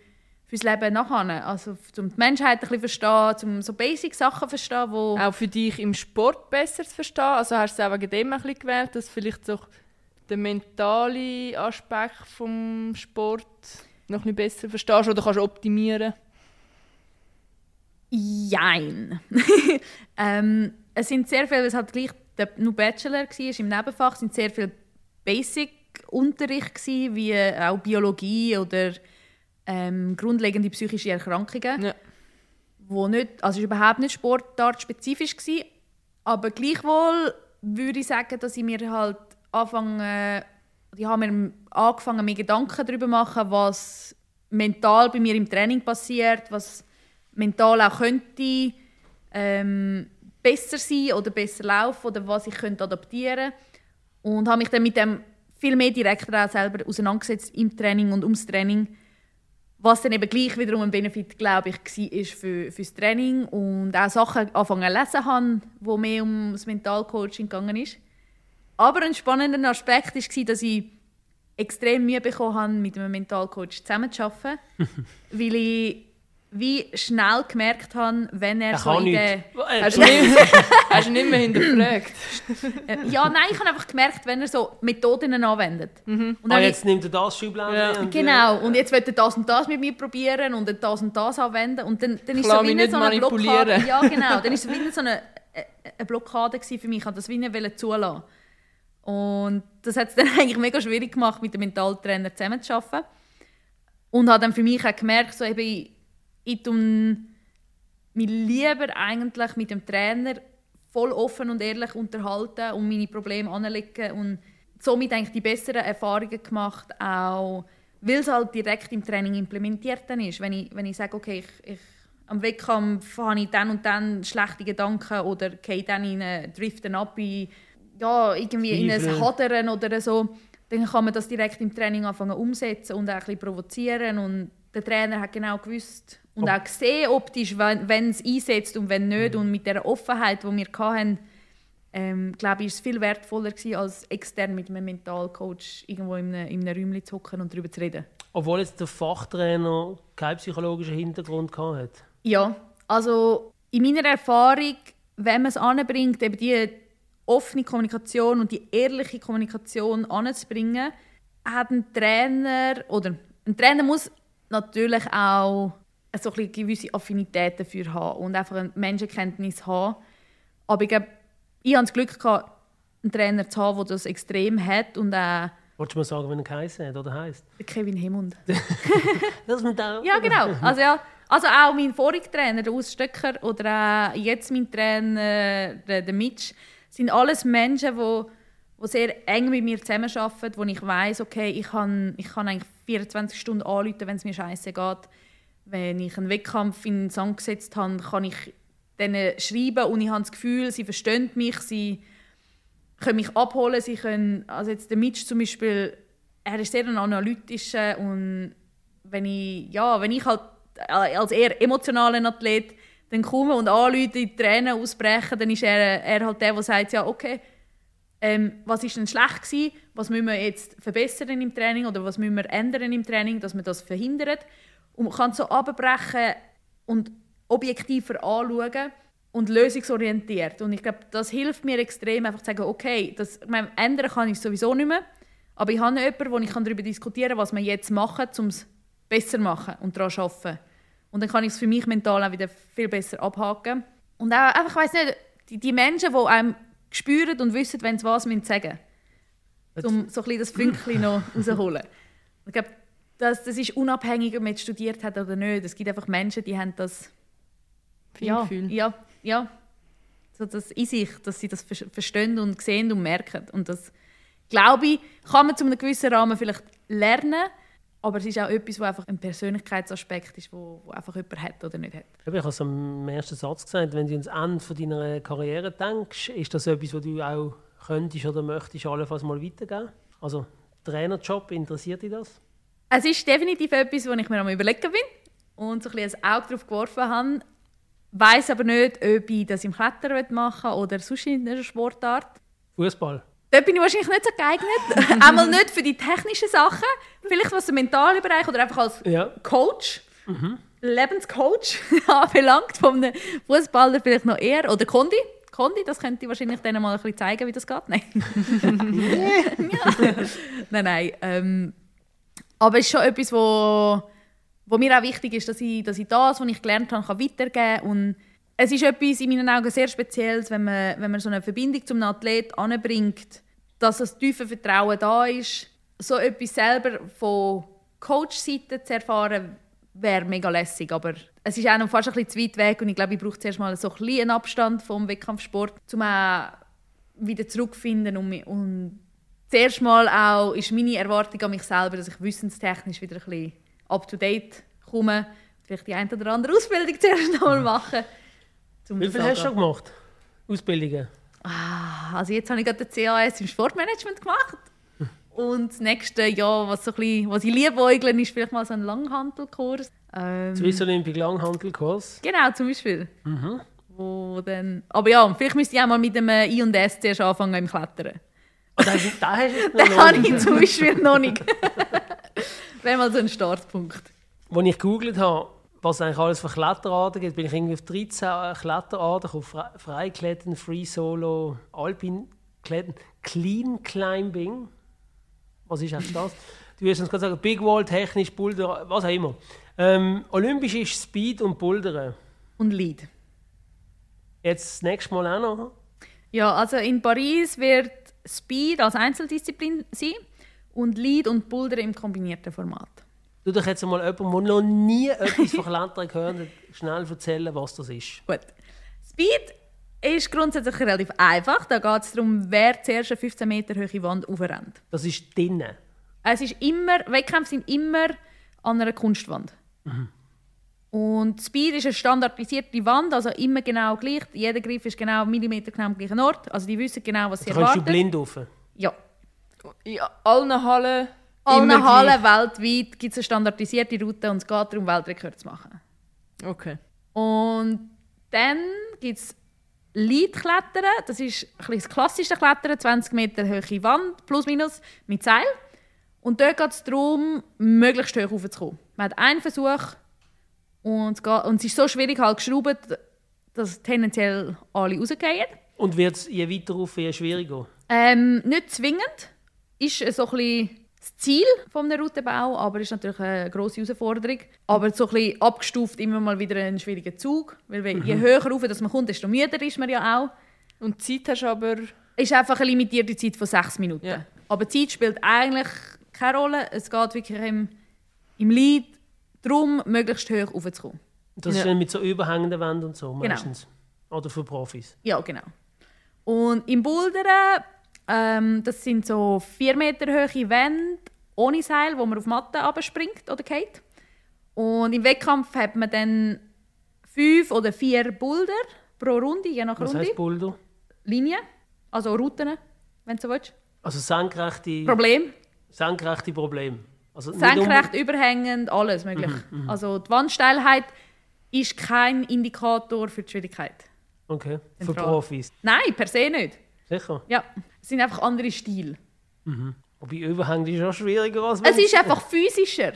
fürs Leben nachher. Also um die Menschheit ein bisschen verstehen, um so basic Sachen verstehen, wo Auch für dich im Sport besser zu verstehen. Also hast du es auch wegen dem ein bisschen gewählt, dass vielleicht so den mentalen Aspekt vom Sport noch ein besser verstehst oder kannst optimieren. Jein. ähm, es sind sehr viele, es hat gleich der, nur Bachelor war, im Nebenfach sind sehr viel Basic-Unterricht wie auch Biologie oder ähm, grundlegende psychische Erkrankungen, Ja. wo nicht, also es war überhaupt nicht sportartspezifisch gewesen, aber gleichwohl würde ich sagen, dass ich mir halt anfange, ich habe mir angefangen, mir Gedanken darüber zu machen, was mental bei mir im Training passiert, was mental auch könnte ähm, besser sein oder besser laufen oder was ich könnte adaptieren und habe mich dann mit dem viel mehr direkter selber auseinandergesetzt im Training und ums Training, was dann eben gleich wiederum ein Benefit, glaube ich, war ist für, fürs Training und auch Sachen anfangen zu lesen habe, wo mehr um das Mentalcoaching gegangen ist. Aber ein spannender Aspekt war, dass ich extrem Mühe bekommen habe, mit einem Mentalcoach zusammenzuarbeiten, weil ich wie schnell gemerkt habe, wenn er, Er so kann in. Äh, Hast du nicht, hast du nicht mehr hinterfragt? Äh, Ja, nein, ich habe einfach gemerkt, wenn er so Methoden anwendet. Und ah, dann ich- jetzt nimmt er das Schubladen Ja. und, Genau, und jetzt will er das und das mit mir probieren und das und das anwenden. Und dann, dann ist Lass so wie nicht so eine Blockade. manipulieren. Ja, genau. Dann ist es wie so eine, äh, eine Blockade für mich. Ich wollte das wie nicht wollen zulassen. Und das hat es dann eigentlich mega schwierig gemacht, mit dem Mentaltrainer zusammenzuarbeiten. Und habe dann für mich auch gemerkt, so eben, ich, ich mich lieber eigentlich mit dem Trainer voll offen und ehrlich unterhalten und meine Probleme anlegen und somit eigentlich die besseren Erfahrungen gemacht, auch weil es halt direkt im Training implementiert dann ist. Wenn ich, wenn ich sage, okay, ich, ich, am Wettkampf habe ich dann und dann schlechte Gedanken oder gehe dann in einen, driften ab in, ja, irgendwie in ein Zweifel. Hadern oder so, dann kann man das direkt im Training anfangen umsetzen und auch ein bisschen provozieren und der Trainer hat genau gewusst und Oh. auch gesehen optisch, wenn wenn es einsetzt und wenn nicht und mit der Offenheit, die wir hatten, ähm, glaube ich, ist es viel wertvoller gewesen, als extern mit einem Mentalcoach irgendwo in einem, in einem Räumchen zu hocken und darüber zu reden. Obwohl jetzt der Fachtrainer keinen psychologischen Hintergrund hatte. Ja, also in meiner Erfahrung, wenn man es anbringt, eben die offene Kommunikation und die ehrliche Kommunikation anzubringen, hat ein Trainer oder ein Trainer muss natürlich auch so ein bisschen gewisse Affinität dafür haben und einfach eine Menschenkenntnis haben. Aber ich glaube, ich hatte das Glück, gehabt, einen Trainer zu haben, der das extrem hat und auch Wolltest du mal sagen, wie er geheißen hat oder heisst? Kevin Hemund. Das mit der Ja, genau. Also, ja, also auch mein voriger Trainer, der Urs Stöcker, oder auch jetzt mein Trainer, der, der Mitch, sind alles Menschen, die, die sehr eng mit mir zusammenarbeiten, wo ich weiß, okay, ich kann, ich kann eigentlich 24 Stunden anrufen, wenn es mir scheiße geht. Wenn ich einen Wettkampf in den Sand gesetzt habe, kann ich denen schreiben und ich habe das Gefühl, sie verstehen mich, sie können mich abholen, sie können, also jetzt der Mitch zum Beispiel, er ist sehr ein analytischer und wenn ich, ja, wenn ich halt als eher emotionaler Athlet dann komme und anrufe, die Tränen ausbrechen, dann ist er, er halt der, der sagt, ja, okay, ähm, was ist denn schlecht gewesen, was müssen wir jetzt verbessern im Training oder was müssen wir ändern im Training, dass man das verhindert. Und man kann so abbrechen und objektiver anschauen und lösungsorientiert. Und ich glaube, das hilft mir extrem, einfach zu sagen, okay, das, ich meine, ändern kann ich sowieso nicht mehr, aber ich habe jemanden, wo ich darüber diskutieren kann, was wir jetzt machen, um es besser machen und daran zu arbeiten. Und dann kann ich es für mich mental auch wieder viel besser abhaken. Und auch, einfach, ich weiss nicht, die, die Menschen, die einem spüren und wissen, wenn sie was müssen sagen um so ein bisschen das Fünkchen noch rausholen. Ich glaube, das, das ist unabhängig, ob man jetzt studiert hat oder nicht. Es gibt einfach Menschen, die haben das ja, Feingefühl. ja, ja, so das in sich, dass sie das ver- verstehen und sehen und merken. Und das, glaube ich, kann man zu einem gewissen Rahmen vielleicht lernen, Aber es ist auch etwas, wo einfach ein Persönlichkeitsaspekt ist, wo, wo einfach jemand hat oder nicht hat. Ich habe es am ersten Satz gesagt, wenn du ans Ende von deiner Karriere denkst, ist das etwas, was du auch könntest oder möchtest allenfalls mal weitergeben? Also Trainerjob, interessiert dich das? Es ist definitiv etwas, wo ich mir am überlegen bin und so ein, bisschen ein Auge darauf geworfen habe. Weiß aber nicht, ob ich das im Klettern machen oder sonst in einer Sportart. Fußball. Dort bin ich wahrscheinlich nicht so geeignet. Einmal nicht für die technischen Sachen, vielleicht was den mentalen Bereich oder einfach als Ja. Coach, Lebenscoach anbelangt, einem Fußballer vielleicht noch eher. Oder Kondi. Kondi, das könnte ich wahrscheinlich denen mal ein bisschen zeigen, wie das geht. Nein. ja. Nein, nein. Ähm, aber es ist schon etwas, wo, wo mir auch wichtig ist, dass ich, dass ich das, was ich gelernt habe, kann weitergeben kann. Und es ist etwas in meinen Augen sehr Spezielles, wenn man, wenn man so eine Verbindung zum Athlet anbringt, dass das tiefe Vertrauen da ist. So etwas selber von Coach-Seite zu erfahren, wäre mega lässig. Aber es ist auch noch fast ein bisschen zu weit weg und ich glaube, ich brauche zuerst mal so ein bisschen einen Abstand vom Wettkampfsport, um auch wieder zurückzufinden. Und, und zuerst mal auch ist meine Erwartung an mich selber, dass ich wissenstechnisch wieder ein bisschen up-to-date komme. Vielleicht die eine oder andere Ausbildung zuerst noch mal machen. Wie viel hast du schon gemacht? Ausbildungen? Ah, Also jetzt habe ich gerade den CAS im Sportmanagement gemacht. Und das nächste Jahr, was, so ein bisschen, was ich liebäugle, ist vielleicht mal so ein Langhantelkurs. Ähm, Swiss Olympic Langhantelkurs. genau, zum Beispiel. Wo dann, aber ja, vielleicht müsste ich auch mal mit dem äh, I und S zuerst anfangen im Klettern. Ah, hast du jetzt Den habe ich zum Beispiel noch nicht. Wäre mal so ein Startpunkt. Als ich gegoogelt habe, was es eigentlich alles für Kletterarten gibt, bin ich irgendwie auf 13 Kletterarten gekommen. Fre Freiklettern, Free Solo, Alpin Klettern, Clean Climbing. Was ist eigentlich das? Du wirst uns gerade sagen, Big Wall, technisch, Boulder, was auch immer. Ähm, Olympisch ist Speed und Bouldern. Und Lead. Jetzt das nächste Mal auch noch. Ja, also in Paris wird Speed als Einzeldisziplin sein und Lead und Boulder im kombinierten Format. Du doch jetzt mal jemanden, der noch nie etwas von Klettern gehört hat, schnell erzählen, was das ist. Gut. Speed ist grundsätzlich relativ einfach. Da geht es darum, wer zuerst eine 15 Meter hohe Wand aufrennt. Das ist drinnen. Es ist immer, Wettkämpfe sind immer an einer Kunstwand. Und Speed ist eine standardisierte Wand, also immer genau gleich. Jeder Griff ist genau Millimeter genau am gleichen Ort. Also die wissen genau, was sie Da kannst du erwarten. blind rauf. Ja. In allen Hallen. Allen Hallen weltweit gibt es eine standardisierte Route und es geht darum, Weltrekord zu machen. Okay. Und dann gibt es Leadklettern. Das ist ein das klassische Klettern, 20 Meter hohe Wand, plus minus, mit Seil. Und dort geht es darum, möglichst hoch raufzukommen. Man hat einen Versuch und es, geht, und es ist so schwierig halt geschraubt, dass tendenziell alle rausgehen. Und wird es je weiter rauf, je schwieriger? Ähm, nicht zwingend. Ist so ein bisschen das Ziel vom Routenbau, aber ist natürlich eine grosse Herausforderung. Aber so ein bisschen abgestuft immer mal wieder ein schwieriger Zug. Weil wenn- je höher rauf dass man kommt, desto müder ist man ja auch. Und die Zeit hast aber. Ist einfach eine limitierte Zeit von sechs Minuten. Ja. Aber die Zeit spielt eigentlich keine Rolle. Es geht wirklich im, im Lied darum, möglichst hoch raufzukommen. Das ist Ja. dann mit so überhängenden Wänden und so Genau. meistens. Oder für Profis. Ja, genau. Und im Bouldern, ähm, das sind so vier Meter hohe Wände ohne Seil, wo man auf Matte abspringt oder geht. Und im Wettkampf hat man dann fünf oder vier Boulder pro Runde, je nach Was Runde. heißt Boulder? Linien, also Routen, wenn du so willst. Also senkrechte, Problem, senkrechte Probleme. Also senkrecht, überhängend, alles möglich. Also die Wandsteilheit ist kein Indikator für die Schwierigkeit. um- Okay, für. Profis. Nein, per se nicht. Sicher. Ja, es sind einfach andere Stile. Wobei überhängend ist auch schwieriger als Es ist einfach physischer.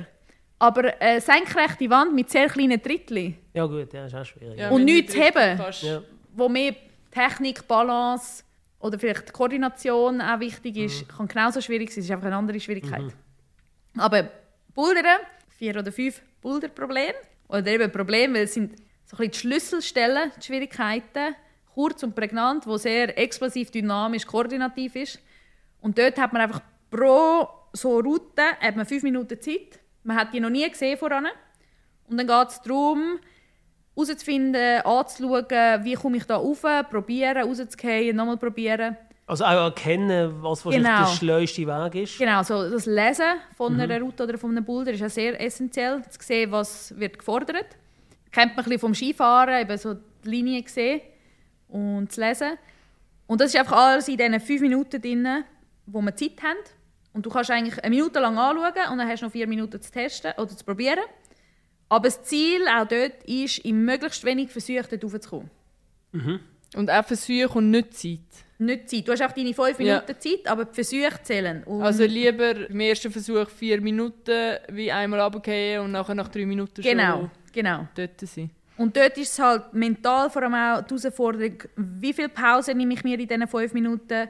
Aber eine senkrechte Wand mit sehr kleinen Trittli, Ja gut, ja, ist auch schwierig. Ja, Und nichts nicht richtig heben. Ja. wo mehr Technik, Balance oder vielleicht Koordination auch wichtig ist, kann genauso schwierig sein. Es ist einfach eine andere Schwierigkeit. Aber Bouldern, vier oder fünf Boulder-Probleme, oder eben Probleme, weil es sind so ein bisschen die Schlüsselstellen, die Schwierigkeiten, kurz und prägnant, wo sehr explosiv, dynamisch, koordinativ ist. Und dort hat man einfach pro so Route hat man fünf Minuten Zeit. Man hat die noch nie gesehen voran. Und dann geht es darum, herauszufinden, anzuschauen, wie komme ich da rauf, probieren, rauszugehen, nochmal probieren. Also auch erkennen, was wahrscheinlich Genau. der schleuste Weg ist. Genau, so das Lesen von Mhm. einer Route oder von einem Boulder ist ja sehr essentiell. Zu sehen, was wird gefordert. Kennt man ein bisschen vom Skifahren, eben so die Linie sehen und zu lesen. Und das ist einfach alles in diesen fünf Minuten drin, wo wir Zeit haben. Und du kannst eigentlich eine Minute lang anschauen und dann hast du noch vier Minuten zu testen oder zu probieren. Aber das Ziel auch dort ist, in möglichst wenig Versuchen dort raufzukommen. Und auch Versuche und nicht Zeit. Nicht Zeit. Du hast auch deine fünf Ja. Minuten Zeit, aber die Versuche zählen. Und Also lieber im ersten Versuch vier Minuten wie einmal runterfallen und nachher nach drei Minuten genau, schon genau. dort sein. Und dort ist es halt mental vor allem auch die Herausforderung, wie viel Pause nehme ich mir in diesen fünf Minuten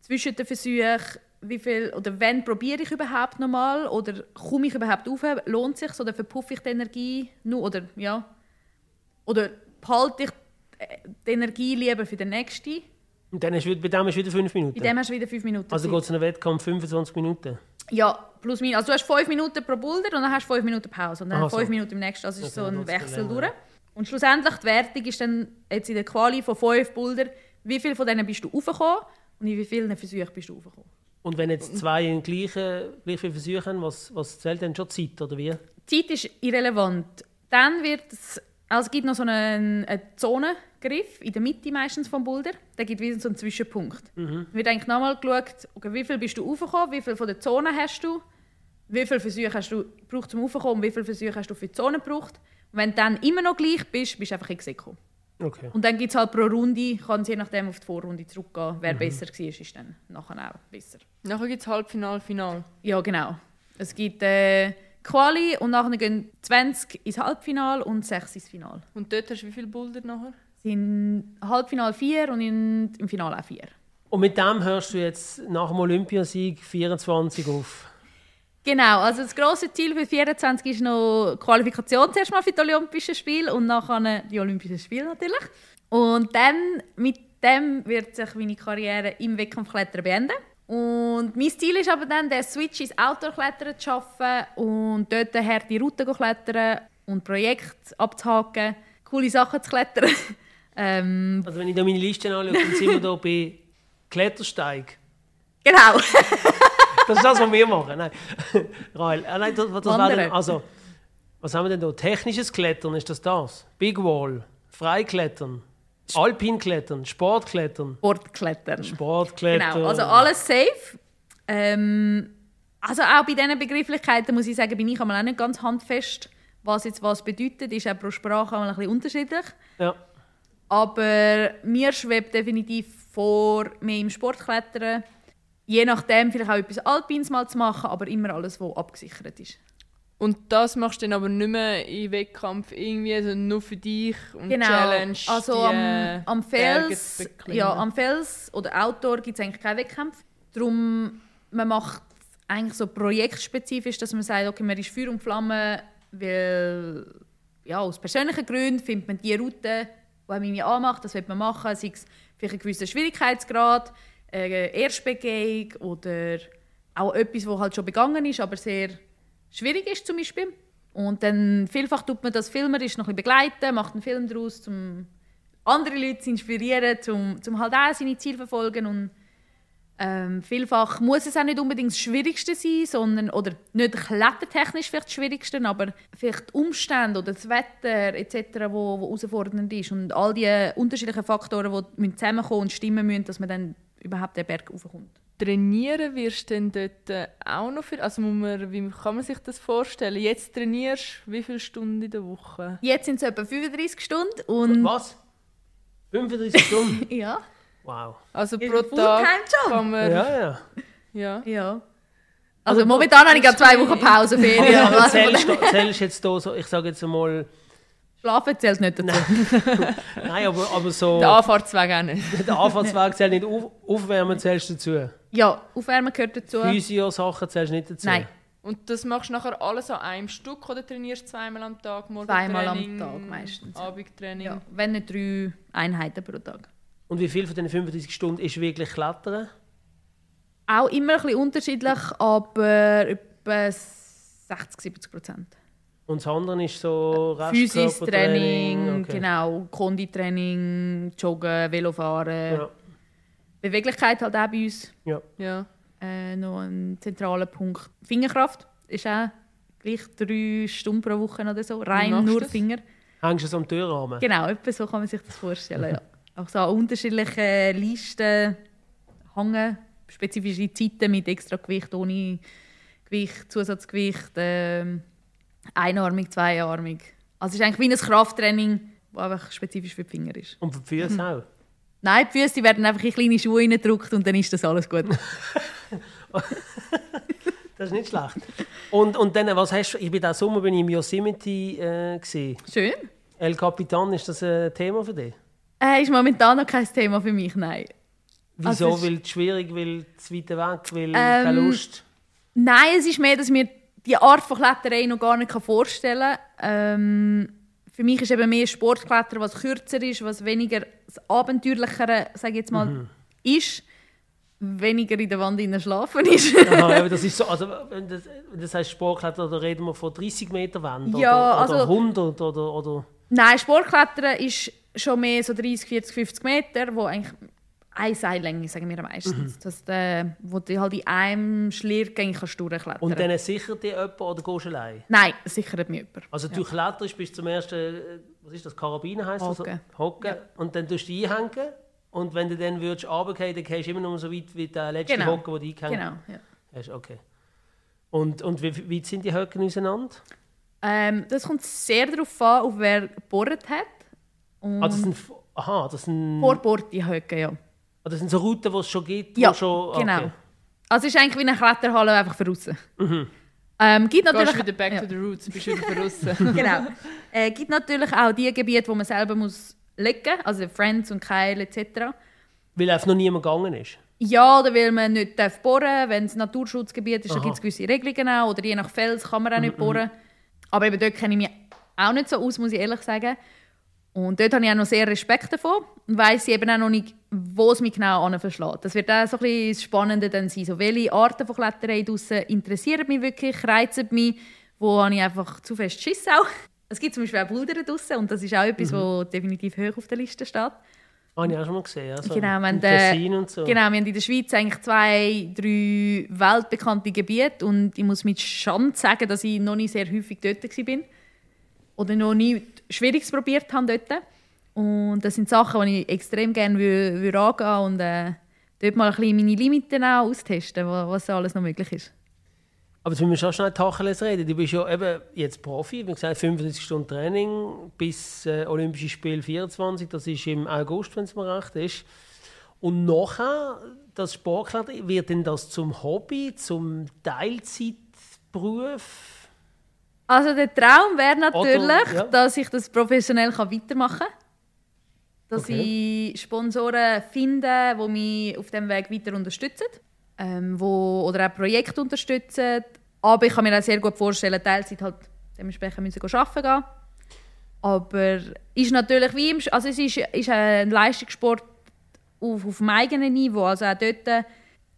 zwischen den Versuchen, wie viel, oder wann probiere ich überhaupt nochmal, oder komme ich überhaupt auf, lohnt es sich oder verpuffe ich die Energie nur, oder ja, oder behalte ich äh, die Energie lieber für den nächsten, Und dann wieder- bei dem hast du wieder fünf Minuten. in dem hast du wieder fünf Minuten also geht es in einem Wettkampf 25 Minuten. Ja, plus minus. Also du hast fünf Minuten pro Boulder und dann hast du fünf Minuten Pause und dann Aha, fünf so. Minuten im nächsten. Also es ist Okay, so ein Wechsel durch. Und schlussendlich die Wertung ist dann jetzt in der Quali von fünf Boulder, wie viel von denen bist du raufgekommen und in wie vielen Versuchen bist du raufgekommen. Und wenn jetzt zwei in gleichen, gleich viele Versuche haben, was, was zählt dann schon Zeit, oder wie? Die Zeit ist irrelevant. Dann wird es, also es gibt noch so einen, einen Zonengriff in der Mitte meistens vom Boulder. Der gibt wieder so einen Zwischenpunkt. Wird eigentlich nochmal geschaut, okay, wie viel bist du raufgekommen, wie viel von der Zone hast du, wie viele Versuche hast du gebraucht zum Raufkommen und wie viele Versuche hast du für die Zone gebraucht. Und wenn du dann immer noch gleich bist, bist du einfach in Seko. Okay. Und dann gibt es halt pro Runde, kann es je nachdem auf die Vorrunde zurückgehen. Wer besser war, ist dann nachher auch besser. Nachher gibt es Halbfinale, Final. Ja, genau. Es gibt äh, Quali und nachher gehen 20 ins Halbfinale und 6 ins Finale. Und dort hast du wie viele Boulder nachher? Sind Halbfinale 4 und in, im Finale auch 4. Und mit dem hörst du jetzt nach dem Olympiasieg 24 auf. Genau, also das grosse Ziel für 24 ist noch die Qualifikation zuerst mal für die Olympischen Spiele und nachher die Olympischen Spiele natürlich. Und dann mit dem wird sich meine Karriere im Wettkampfklettern beenden. Und mein Ziel ist aber dann, den Switch ins Outdoor-Klettern zu schaffen und dort harte Routen zu klettern und Projekte abzuhaken, coole Sachen zu klettern. ähm, Also wenn ich da meine Liste anschaue, dann sind wir da bei Klettersteig. genau. Das ist das, was wir machen. Nein, Rael, äh, nein, das, das war dann, also, was haben wir denn da? Technisches Klettern, ist das das? Big Wall, Freiklettern, Alpinklettern, Sportklettern, Sportklettern. Sportklettern. Genau, also alles safe. Ähm, also auch bei diesen Begrifflichkeiten muss ich sagen, bin ich einmal auch nicht ganz handfest, was jetzt was bedeutet. Ist auch pro Sprache ein bisschen unterschiedlich. Ja. Aber mir schwebt definitiv vor, mehr im Sportklettern. Je nachdem vielleicht auch etwas Alpines mal zu machen, aber immer alles, was abgesichert ist. Und das machst du dann aber nicht mehr im Wettkampf irgendwie, sondern nur für dich und Genau, Challenge. also die, äh, am, am Fels, ja, am Fels oder Outdoor gibt es eigentlich keinen Wettkampf. Darum, man macht eigentlich so projektspezifisch, dass man sagt, okay, man ist Feuer und Flamme, weil ja, aus persönlichen Gründen findet man die Route, die einem irgendwie anmacht, das will man machen, sei es für einen gewissen Schwierigkeitsgrad, äh, Erstbegehung oder auch etwas, das halt schon begangen ist, aber sehr schwierig ist zum Beispiel. Und dann vielfach tut man das filmerisch noch ein begleiten, macht einen Film daraus, um andere Leute zu inspirieren, um, um halt auch seine Ziele zu verfolgen. Und ähm, vielfach muss es auch nicht unbedingt das Schwierigste sein, sondern, oder nicht klettertechnisch vielleicht das Schwierigste, aber vielleicht die Umstände oder das Wetter etc., wo, wo herausfordernd ist. Und all die unterschiedlichen Faktoren, die zusammenkommen und stimmen müssen, dass man dann überhaupt den Berg raufkommt. Trainieren wirst du dann dort äh, auch noch für, also muss man, wie kann man sich das vorstellen? Jetzt trainierst du wie viele Stunden in der Woche? Jetzt sind es etwa 35 Stunden und... Was? 35 Stunden? Ja, Wow. Also pro ein Tag kann man... Ja, ja. ja. ja. Also Also, momentan habe ich gerade zwei Wochen Pauseferien. Aber also zählst du zählst jetzt da so, ich sage jetzt einmal, Schlafen zählt nicht dazu. nein, aber, aber so, Der Anfahrtsweg auch nicht. der Anfahrtsweg zählt nicht, auf, Aufwärmen zählst du dazu. Ja, Aufwärmen gehört dazu. Physio-Sachen zählst du nicht dazu. Nein, Und das machst du nachher alles an einem Stück oder trainierst du zweimal am Tag? Zweimal am Tag meistens. Abendtraining? ja, wenn nicht drei Einheiten pro Tag. Und wie viel von diesen 35 Stunden ist wirklich Klettern? Auch immer ein bisschen unterschiedlich, aber etwa 60, 70 Prozent. Und das andere ist so Physis Training, okay. genau, Konditraining, Joggen, Velofahren, Ja. Beweglichkeit halt auch bei uns Ja. Ja. äh, noch ein zentraler Punkt. Fingerkraft ist auch gleich drei Stunden pro Woche oder so. Rein nur das? Finger. Hängst du so am Türrahmen? Genau, etwa so kann man sich das vorstellen. ja. Auch so an unterschiedlichen Listen hängen, spezifische Zeiten mit extra Gewicht, ohne Gewicht, Zusatzgewicht, ähm, einarmig, zweiarmig. Also es ist eigentlich wie ein Krafttraining, das einfach spezifisch für die Finger ist. Und für die Füße Mhm. auch? Nein, die Füße werden einfach in kleine Schuhe reingedrückt und dann ist das alles gut. Das ist nicht schlecht. Und, und dann, was hast du, ich bin diesen Sommer bin ich im Yosemite äh, gewesen. Schön. El Capitan, ist das ein Thema für dich? Äh, ist momentan noch kein Thema für mich, nein. Wieso? Also weil es schwierig, weil es weiter weg, weil keine Ähm, Lust? Nein, es ist mehr, dass ich mir die Art von Kletterei noch gar nicht vorstellen kann. Ähm, für mich ist eben mehr Sportklettern, was kürzer ist, was weniger das Abenteuerlichere, sage ich jetzt mal, Mhm. ist. Weniger in der Wand schlafen ist. Aha, aber das ist so, also wenn das, das heißt Sportkletter, da reden wir von 30 Meter Wand Ja, oder, oder also- 100 oder, oder Nein, Sportklettern ist schon mehr so 30, 40, 50 Meter, wo eigentlich eine Seillänge, sagen wir meistens. Mhm. Das, äh, wo du halt in einem Schliergang kannst durchklettern und dann sichert dich jemand oder gehst du allein? Nein, sichert mir jemand. Also du kletterst bis zum ersten, äh, was ist das, Karabiner heisst das? Hocken. Hocken. Ja. Und dann tust du einhängen und wenn du dann würdest runterfallen, dann gehst du immer noch so weit wie der letzte Genau. Hocken, den du eingehängt Genau, ja. hast. Okay. Und, und wie weit sind die Höcken auseinander? Ähm, das kommt sehr darauf an, auf wer gebohrt hat. Und Ah, das sind, aha, das sind, Vorbohrt die Höcke, ja. ah, das sind so Routen, die es schon gibt? Ja, schon, genau. okay. Also es ist eigentlich wie eine Kletterhalle, einfach für aussen. Ähm, gibt natürlich, gehst wieder back ja, to the roots, bist wieder draussen. genau. Äh, gibt natürlich auch die Gebiete, wo man selber muss legen muss, also Friends und Keil etc. Weil einfach noch niemand gegangen ist. Ja, oder weil man nicht darf bohren Wenn es ein Naturschutzgebiet ist, dann Aha. gibt es gewisse Regelungen auch. Oder je nach Fels kann man auch nicht bohren. Aber eben dort kenne ich mich auch nicht so aus, muss ich ehrlich sagen. Und dort habe ich auch noch sehr Respekt davor und weiss eben auch noch nicht, wo es mich genau verschlägt. Das wird auch so ein bisschen das Spannende dann sein. So, welche Arten von Kletterei draussen interessieren mich wirklich, reizen mich, wo habe ich einfach zu fest Schiss auch. Es gibt zum Beispiel auch Bludern draussen und das ist auch etwas, was definitiv hoch auf der Liste steht. Habe ich auch schon mal gesehen. Also Genau, wir haben, äh, und so. Genau, wir haben in der Schweiz eigentlich zwei, drei weltbekannte Gebiete und ich muss mit Schande sagen, dass ich noch nicht sehr häufig dort war. Oder noch nie Schwieriges probiert habe dort. Und das sind Sachen, die ich extrem gerne wü- würde angehen und äh, dort mal ein bisschen meine Limiten auch austesten, wa- was alles noch möglich ist. Aber jetzt müssen wir schon schnell Tacheles reden. Du bist ja eben jetzt Profi, wie gesagt, 35 Stunden Training bis äh, Olympische Spiele 24, das ist im August, wenn es mir recht ist. Und nachher, das Sportklettern, wird denn das zum Hobby, zum Teilzeitberuf? Also der Traum wäre natürlich, Oder- ja. dass ich das professionell kann weitermachen kann. Dass Okay. ich Sponsoren finde, die mich auf dem Weg weiter unterstützen. Ähm, wo, oder auch Projekte unterstützen. Aber ich kann mir auch sehr gut vorstellen, Teilzeit halt dementsprechend müssen arbeiten gehen. Aber ist natürlich wie im, also es ist, ist ein Leistungssport auf, auf dem eigenen Niveau. Also auch dort, äh,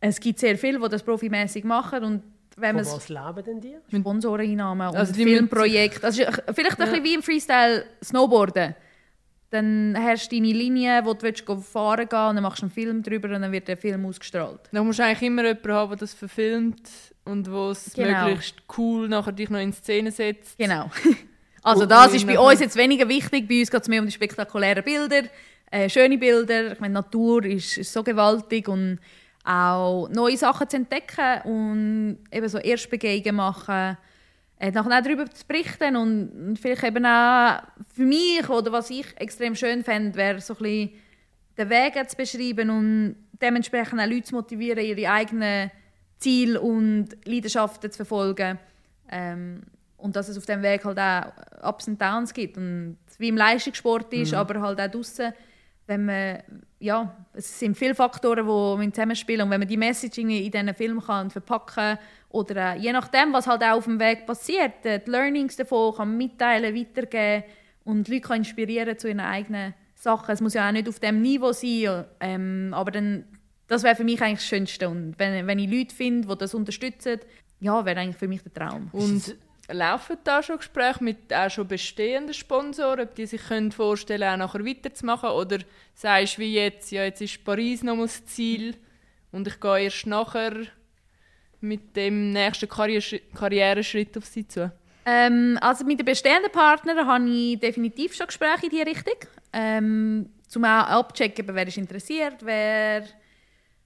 es gibt sehr viele, die das profimäßig machen und wenn man was leben denn die? Sponsoreneinnahmen und Also Filmprojekte. Also vielleicht ein bisschen wie im Freestyle Snowboarden. Dann hast du deine Linie, wo du willst, fahren gehen und dann machst du einen Film darüber und dann wird der Film ausgestrahlt. Da musst du eigentlich immer jemanden haben, der das verfilmt und wo es Genau. möglichst cool nachher dich noch in Szene setzt. Genau. Also Und- das ist bei uns jetzt weniger wichtig. Bei uns geht es mehr um die spektakulären Bilder, äh, schöne Bilder. Ich meine, die Natur ist, ist so gewaltig und auch neue Sachen zu entdecken und eben so Erstbegehungen machen. Äh, nachher auch darüber zu berichten und, vielleicht eben auch für mich oder was ich extrem schön fände, wäre so ein bisschen den Weg zu beschreiben und dementsprechend auch Leute zu motivieren, ihre eigenen Ziele und Leidenschaften zu verfolgen. Ähm, und dass es auf dem Weg halt auch Ups und Downs gibt. Und wie im Leistungssport ist, aber halt auch draussen, wenn man, ja, es sind viele Faktoren, die zusammenspielen und wenn man die Messaging in diesen Film kann verpacken oder äh, je nachdem, was halt auch auf dem Weg passiert, äh, die Learnings davon kann mitteilen, weitergeben und Leute kann inspirieren zu ihren eigenen Sachen. Es muss ja auch nicht auf dem Niveau sein, ähm, aber dann, das wäre für mich eigentlich das Schönste. Und wenn, wenn ich Leute finde, die das unterstützen, ja, wäre eigentlich für mich der Traum. Und laufen da schon Gespräche mit auch schon bestehenden Sponsoren, ob die sich können vorstellen auch nachher weiterzumachen? Oder sagst du wie jetzt, ja, jetzt ist Paris noch das Ziel und ich gehe erst nachher mit dem nächsten Karriere Karriereschritt auf sie zu? Ähm, also mit den bestehenden Partnern habe ich definitiv schon Gespräche in diese Richtung. Ähm, zum auch abchecken, wer ist interessiert, wer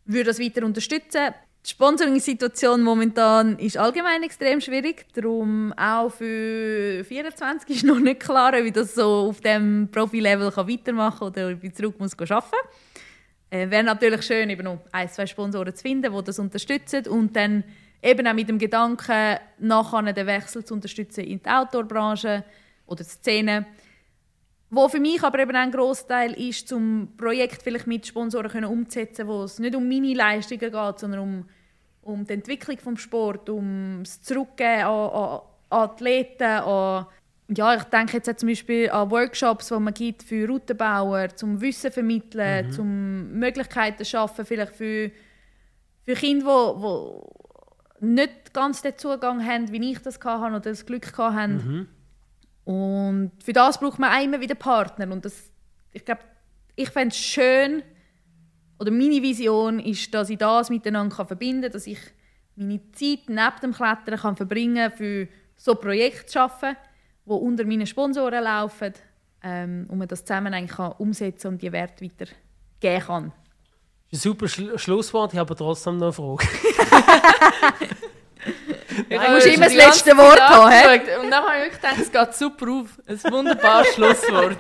würde das weiter unterstützen. Die Sponsoring-Situation momentan ist allgemein extrem schwierig. Darum auch für 24 ist noch nicht klar, wie das so auf dem Profi-Level weitermachen kann oder ob ich zurück muss arbeiten äh, Wäre natürlich schön, eben noch ein, zwei Sponsoren zu finden, die das unterstützen und dann eben auch mit dem Gedanken, nachher den Wechsel zu unterstützen in die Outdoor-Branche oder Szene. Wo für mich aber eben ein Großteil ist, zum Projekt vielleicht mit Sponsoren umzusetzen, wo es nicht um meine Leistungen geht, sondern um, um die Entwicklung des Sport, um das Zurückgeben an, an Athleten, an ja, ich denke jetzt zum Beispiel an Workshops, die man gibt für Routenbauer, zum Wissen vermitteln, mhm. zum Möglichkeiten schaffen, vielleicht für, für Kinder, die, die nicht ganz den Zugang haben, wie ich das hatte oder das Glück hatte. Mhm. Und für das braucht man immer wieder Partner. Und das, ich glaube, ich fände es schön, oder meine Vision ist, dass ich das miteinander verbinden kann, dass ich meine Zeit neben dem Klettern kann verbringen kann, für so Projekte zu arbeiten, die unter meinen Sponsoren laufen ähm, und man das zusammen eigentlich kann umsetzen und die Werte weitergeben kann. Das ist ein super Schlu Schlusswort, ich habe trotzdem noch eine Frage. Du musst immer das letzte Wort haben. He? Und dann habe ich wirklich gedacht, es geht super auf. Ein wunderbares Schlusswort.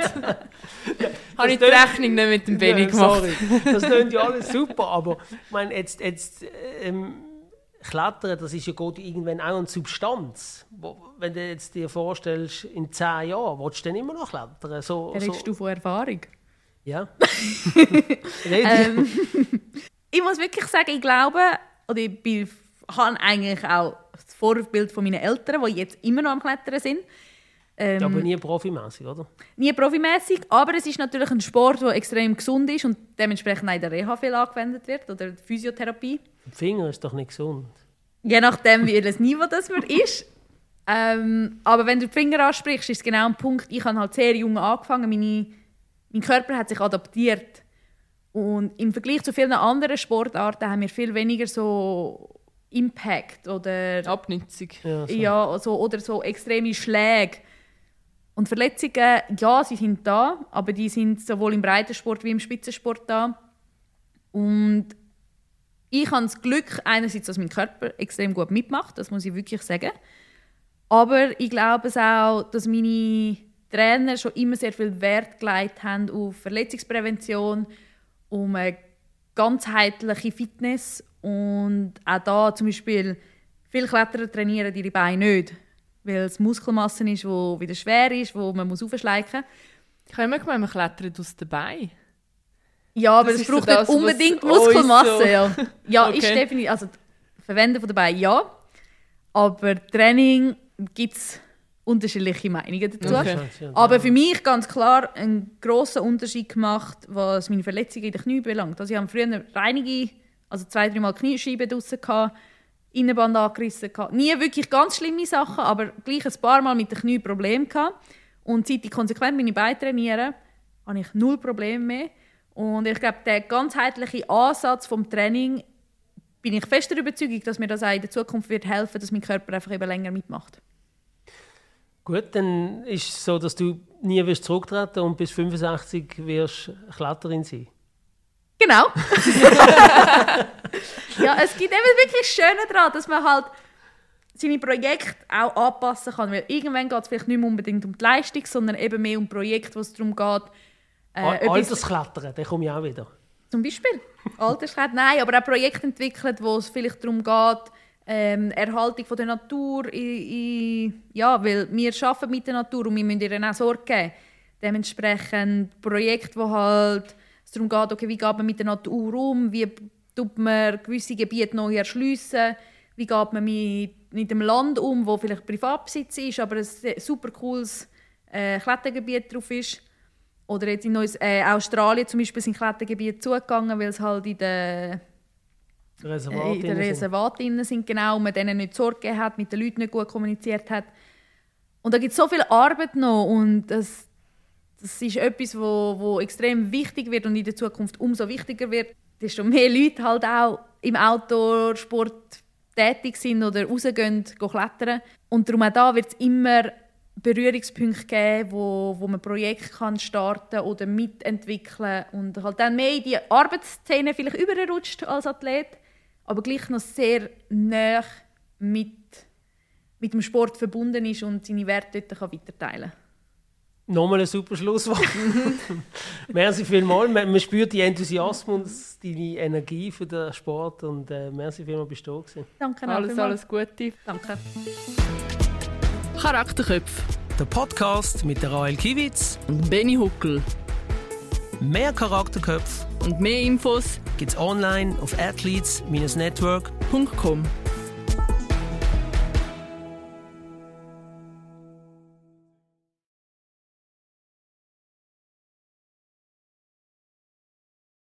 ja, habe ich die Rechnung nicht mit dem Benny gemacht. Sorry. Das klingt ja alles super, aber ich meine, jetzt, jetzt ähm, Klettern, das ist ja geht irgendwann auch eine Substanz. Wo, wenn du jetzt dir vorstellst, in zehn Jahren, willst du dann immer noch klettern? So, Redest so. du von Erfahrung? Ja. ähm, ich muss wirklich sagen, ich glaube, oder ich bin, habe eigentlich auch Vorbild von meinen Eltern, die jetzt immer noch am Klettern sind. Ähm, aber nie profimäßig, oder? Nie profimäßig, aber es ist natürlich ein Sport, der extrem gesund ist und dementsprechend auch in der Reha viel angewendet wird oder die Physiotherapie. Der Finger ist doch nicht gesund. Je nachdem, wie das Niveau das man ist. Ähm, aber wenn du die Finger ansprichst, ist es genau ein Punkt. Ich habe halt sehr jung angefangen. Meine, mein Körper hat sich adaptiert. Und im Vergleich zu vielen anderen Sportarten haben wir viel weniger so Impact oder Abnutzung. Ja, so. ja so, oder so extreme Schläge. Und Verletzungen, ja, sie sind da, aber die sind sowohl im Breitensport wie im Spitzensport da. Und ich habe das Glück, einerseits, dass mein Körper extrem gut mitmacht, das muss ich wirklich sagen. Aber ich glaube es auch, dass meine Trainer schon immer sehr viel Wert gelegt haben auf Verletzungsprävention, um eine ganzheitliche Fitness und auch da zum Beispiel viele Kletterer trainieren ihre Beine nicht, weil es Muskelmasse ist, die wieder schwer ist, wo man muss aufschleichen habe immer gemeint, man klettert aus den Beinen. Ja, aber es braucht das, nicht unbedingt Muskelmasse. So. Ja, ja okay. ist definitiv. Also, Verwenden von dabei ja. Aber Training gibt es unterschiedliche Meinungen dazu. Okay. Aber für mich ganz klar einen grossen Unterschied gemacht, was meine Verletzungen in den Knie belangt. Also ich habe früher einige, also zwei, dreimal Kniescheiben draussen gehabt, Innenband angerissen gehabt. Nie wirklich ganz schlimme Sachen, aber gleich ein paar Mal mit den Knie Probleme gehabt. Und seit ich konsequent meine Beine trainiere, habe ich null Probleme mehr. Und ich glaube, der ganzheitliche Ansatz vom Training bin ich fest der Überzeugung, dass mir das auch in der Zukunft wird helfen, dass mein Körper einfach eben länger mitmacht. Gut, dann ist es so, dass du nie wirst zurücktreten und bis 65 wirst Kletterin sein. Genau. ja, es gibt eben wirklich Schöne daran, dass man halt seine Projekte auch anpassen kann. Weil irgendwann geht es vielleicht nicht mehr unbedingt um die Leistung, sondern eben mehr um Projekte, wo es darum geht, äh, Altersklettern, da komme ich auch wieder. Zum Beispiel. Altersklettern, nein, aber auch Projekte entwickelt, wo es vielleicht darum geht, ähm, Erhaltung von der Natur, in, in, ja, weil wir arbeiten mit der Natur und wir müssen ihr auch Sorge geben. Dementsprechend Projekte, wo halt es darum geht, okay, wie geht man mit der Natur um, wie tut man gewisse Gebiete neu erschliessen, wie geht man mit, mit dem Land um, wo vielleicht Privatbesitz ist, aber ein super cooles äh, Klettergebiet drauf ist. Oder jetzt in Neues, äh, Australien zum Beispiel sind Klettergebiete zugegangen, weil es halt in den Reservat äh, in den Reservaten sind. genau, man denen nicht Sorge hat, mit den Leuten nicht gut kommuniziert hat. Und da gibt es so viel Arbeit noch und das, das ist etwas, wo, wo extrem wichtig wird und in der Zukunft umso wichtiger wird, desto mehr Leute halt auch im Outdoor-Sport tätig sind oder rausgehen, gehen klettern. Und darum auch da wird es immer Berührungspunkte geben, wo, wo man Projekte kann starten oder mitentwickeln und halt dann mehr in die Arbeitsszene vielleicht überrutscht als Athlet, aber gleich noch sehr nah mit, mit dem Sport verbunden ist und seine Werte dort kann weiterteilen kann. Nochmal ein super Schlusswort. merci vielmals. Man, man, spürt die Enthusiasmus, die Energie für den Sport und äh, merci vielmals, bist du da gewesen. Danke, Alles, alles Gute. Danke. Charakterköpfe. Der Podcast mit der Rael Kiewitz und Benny Huckel. Mehr Charakterköpfe und mehr Infos gibt's online auf athletes-network.com.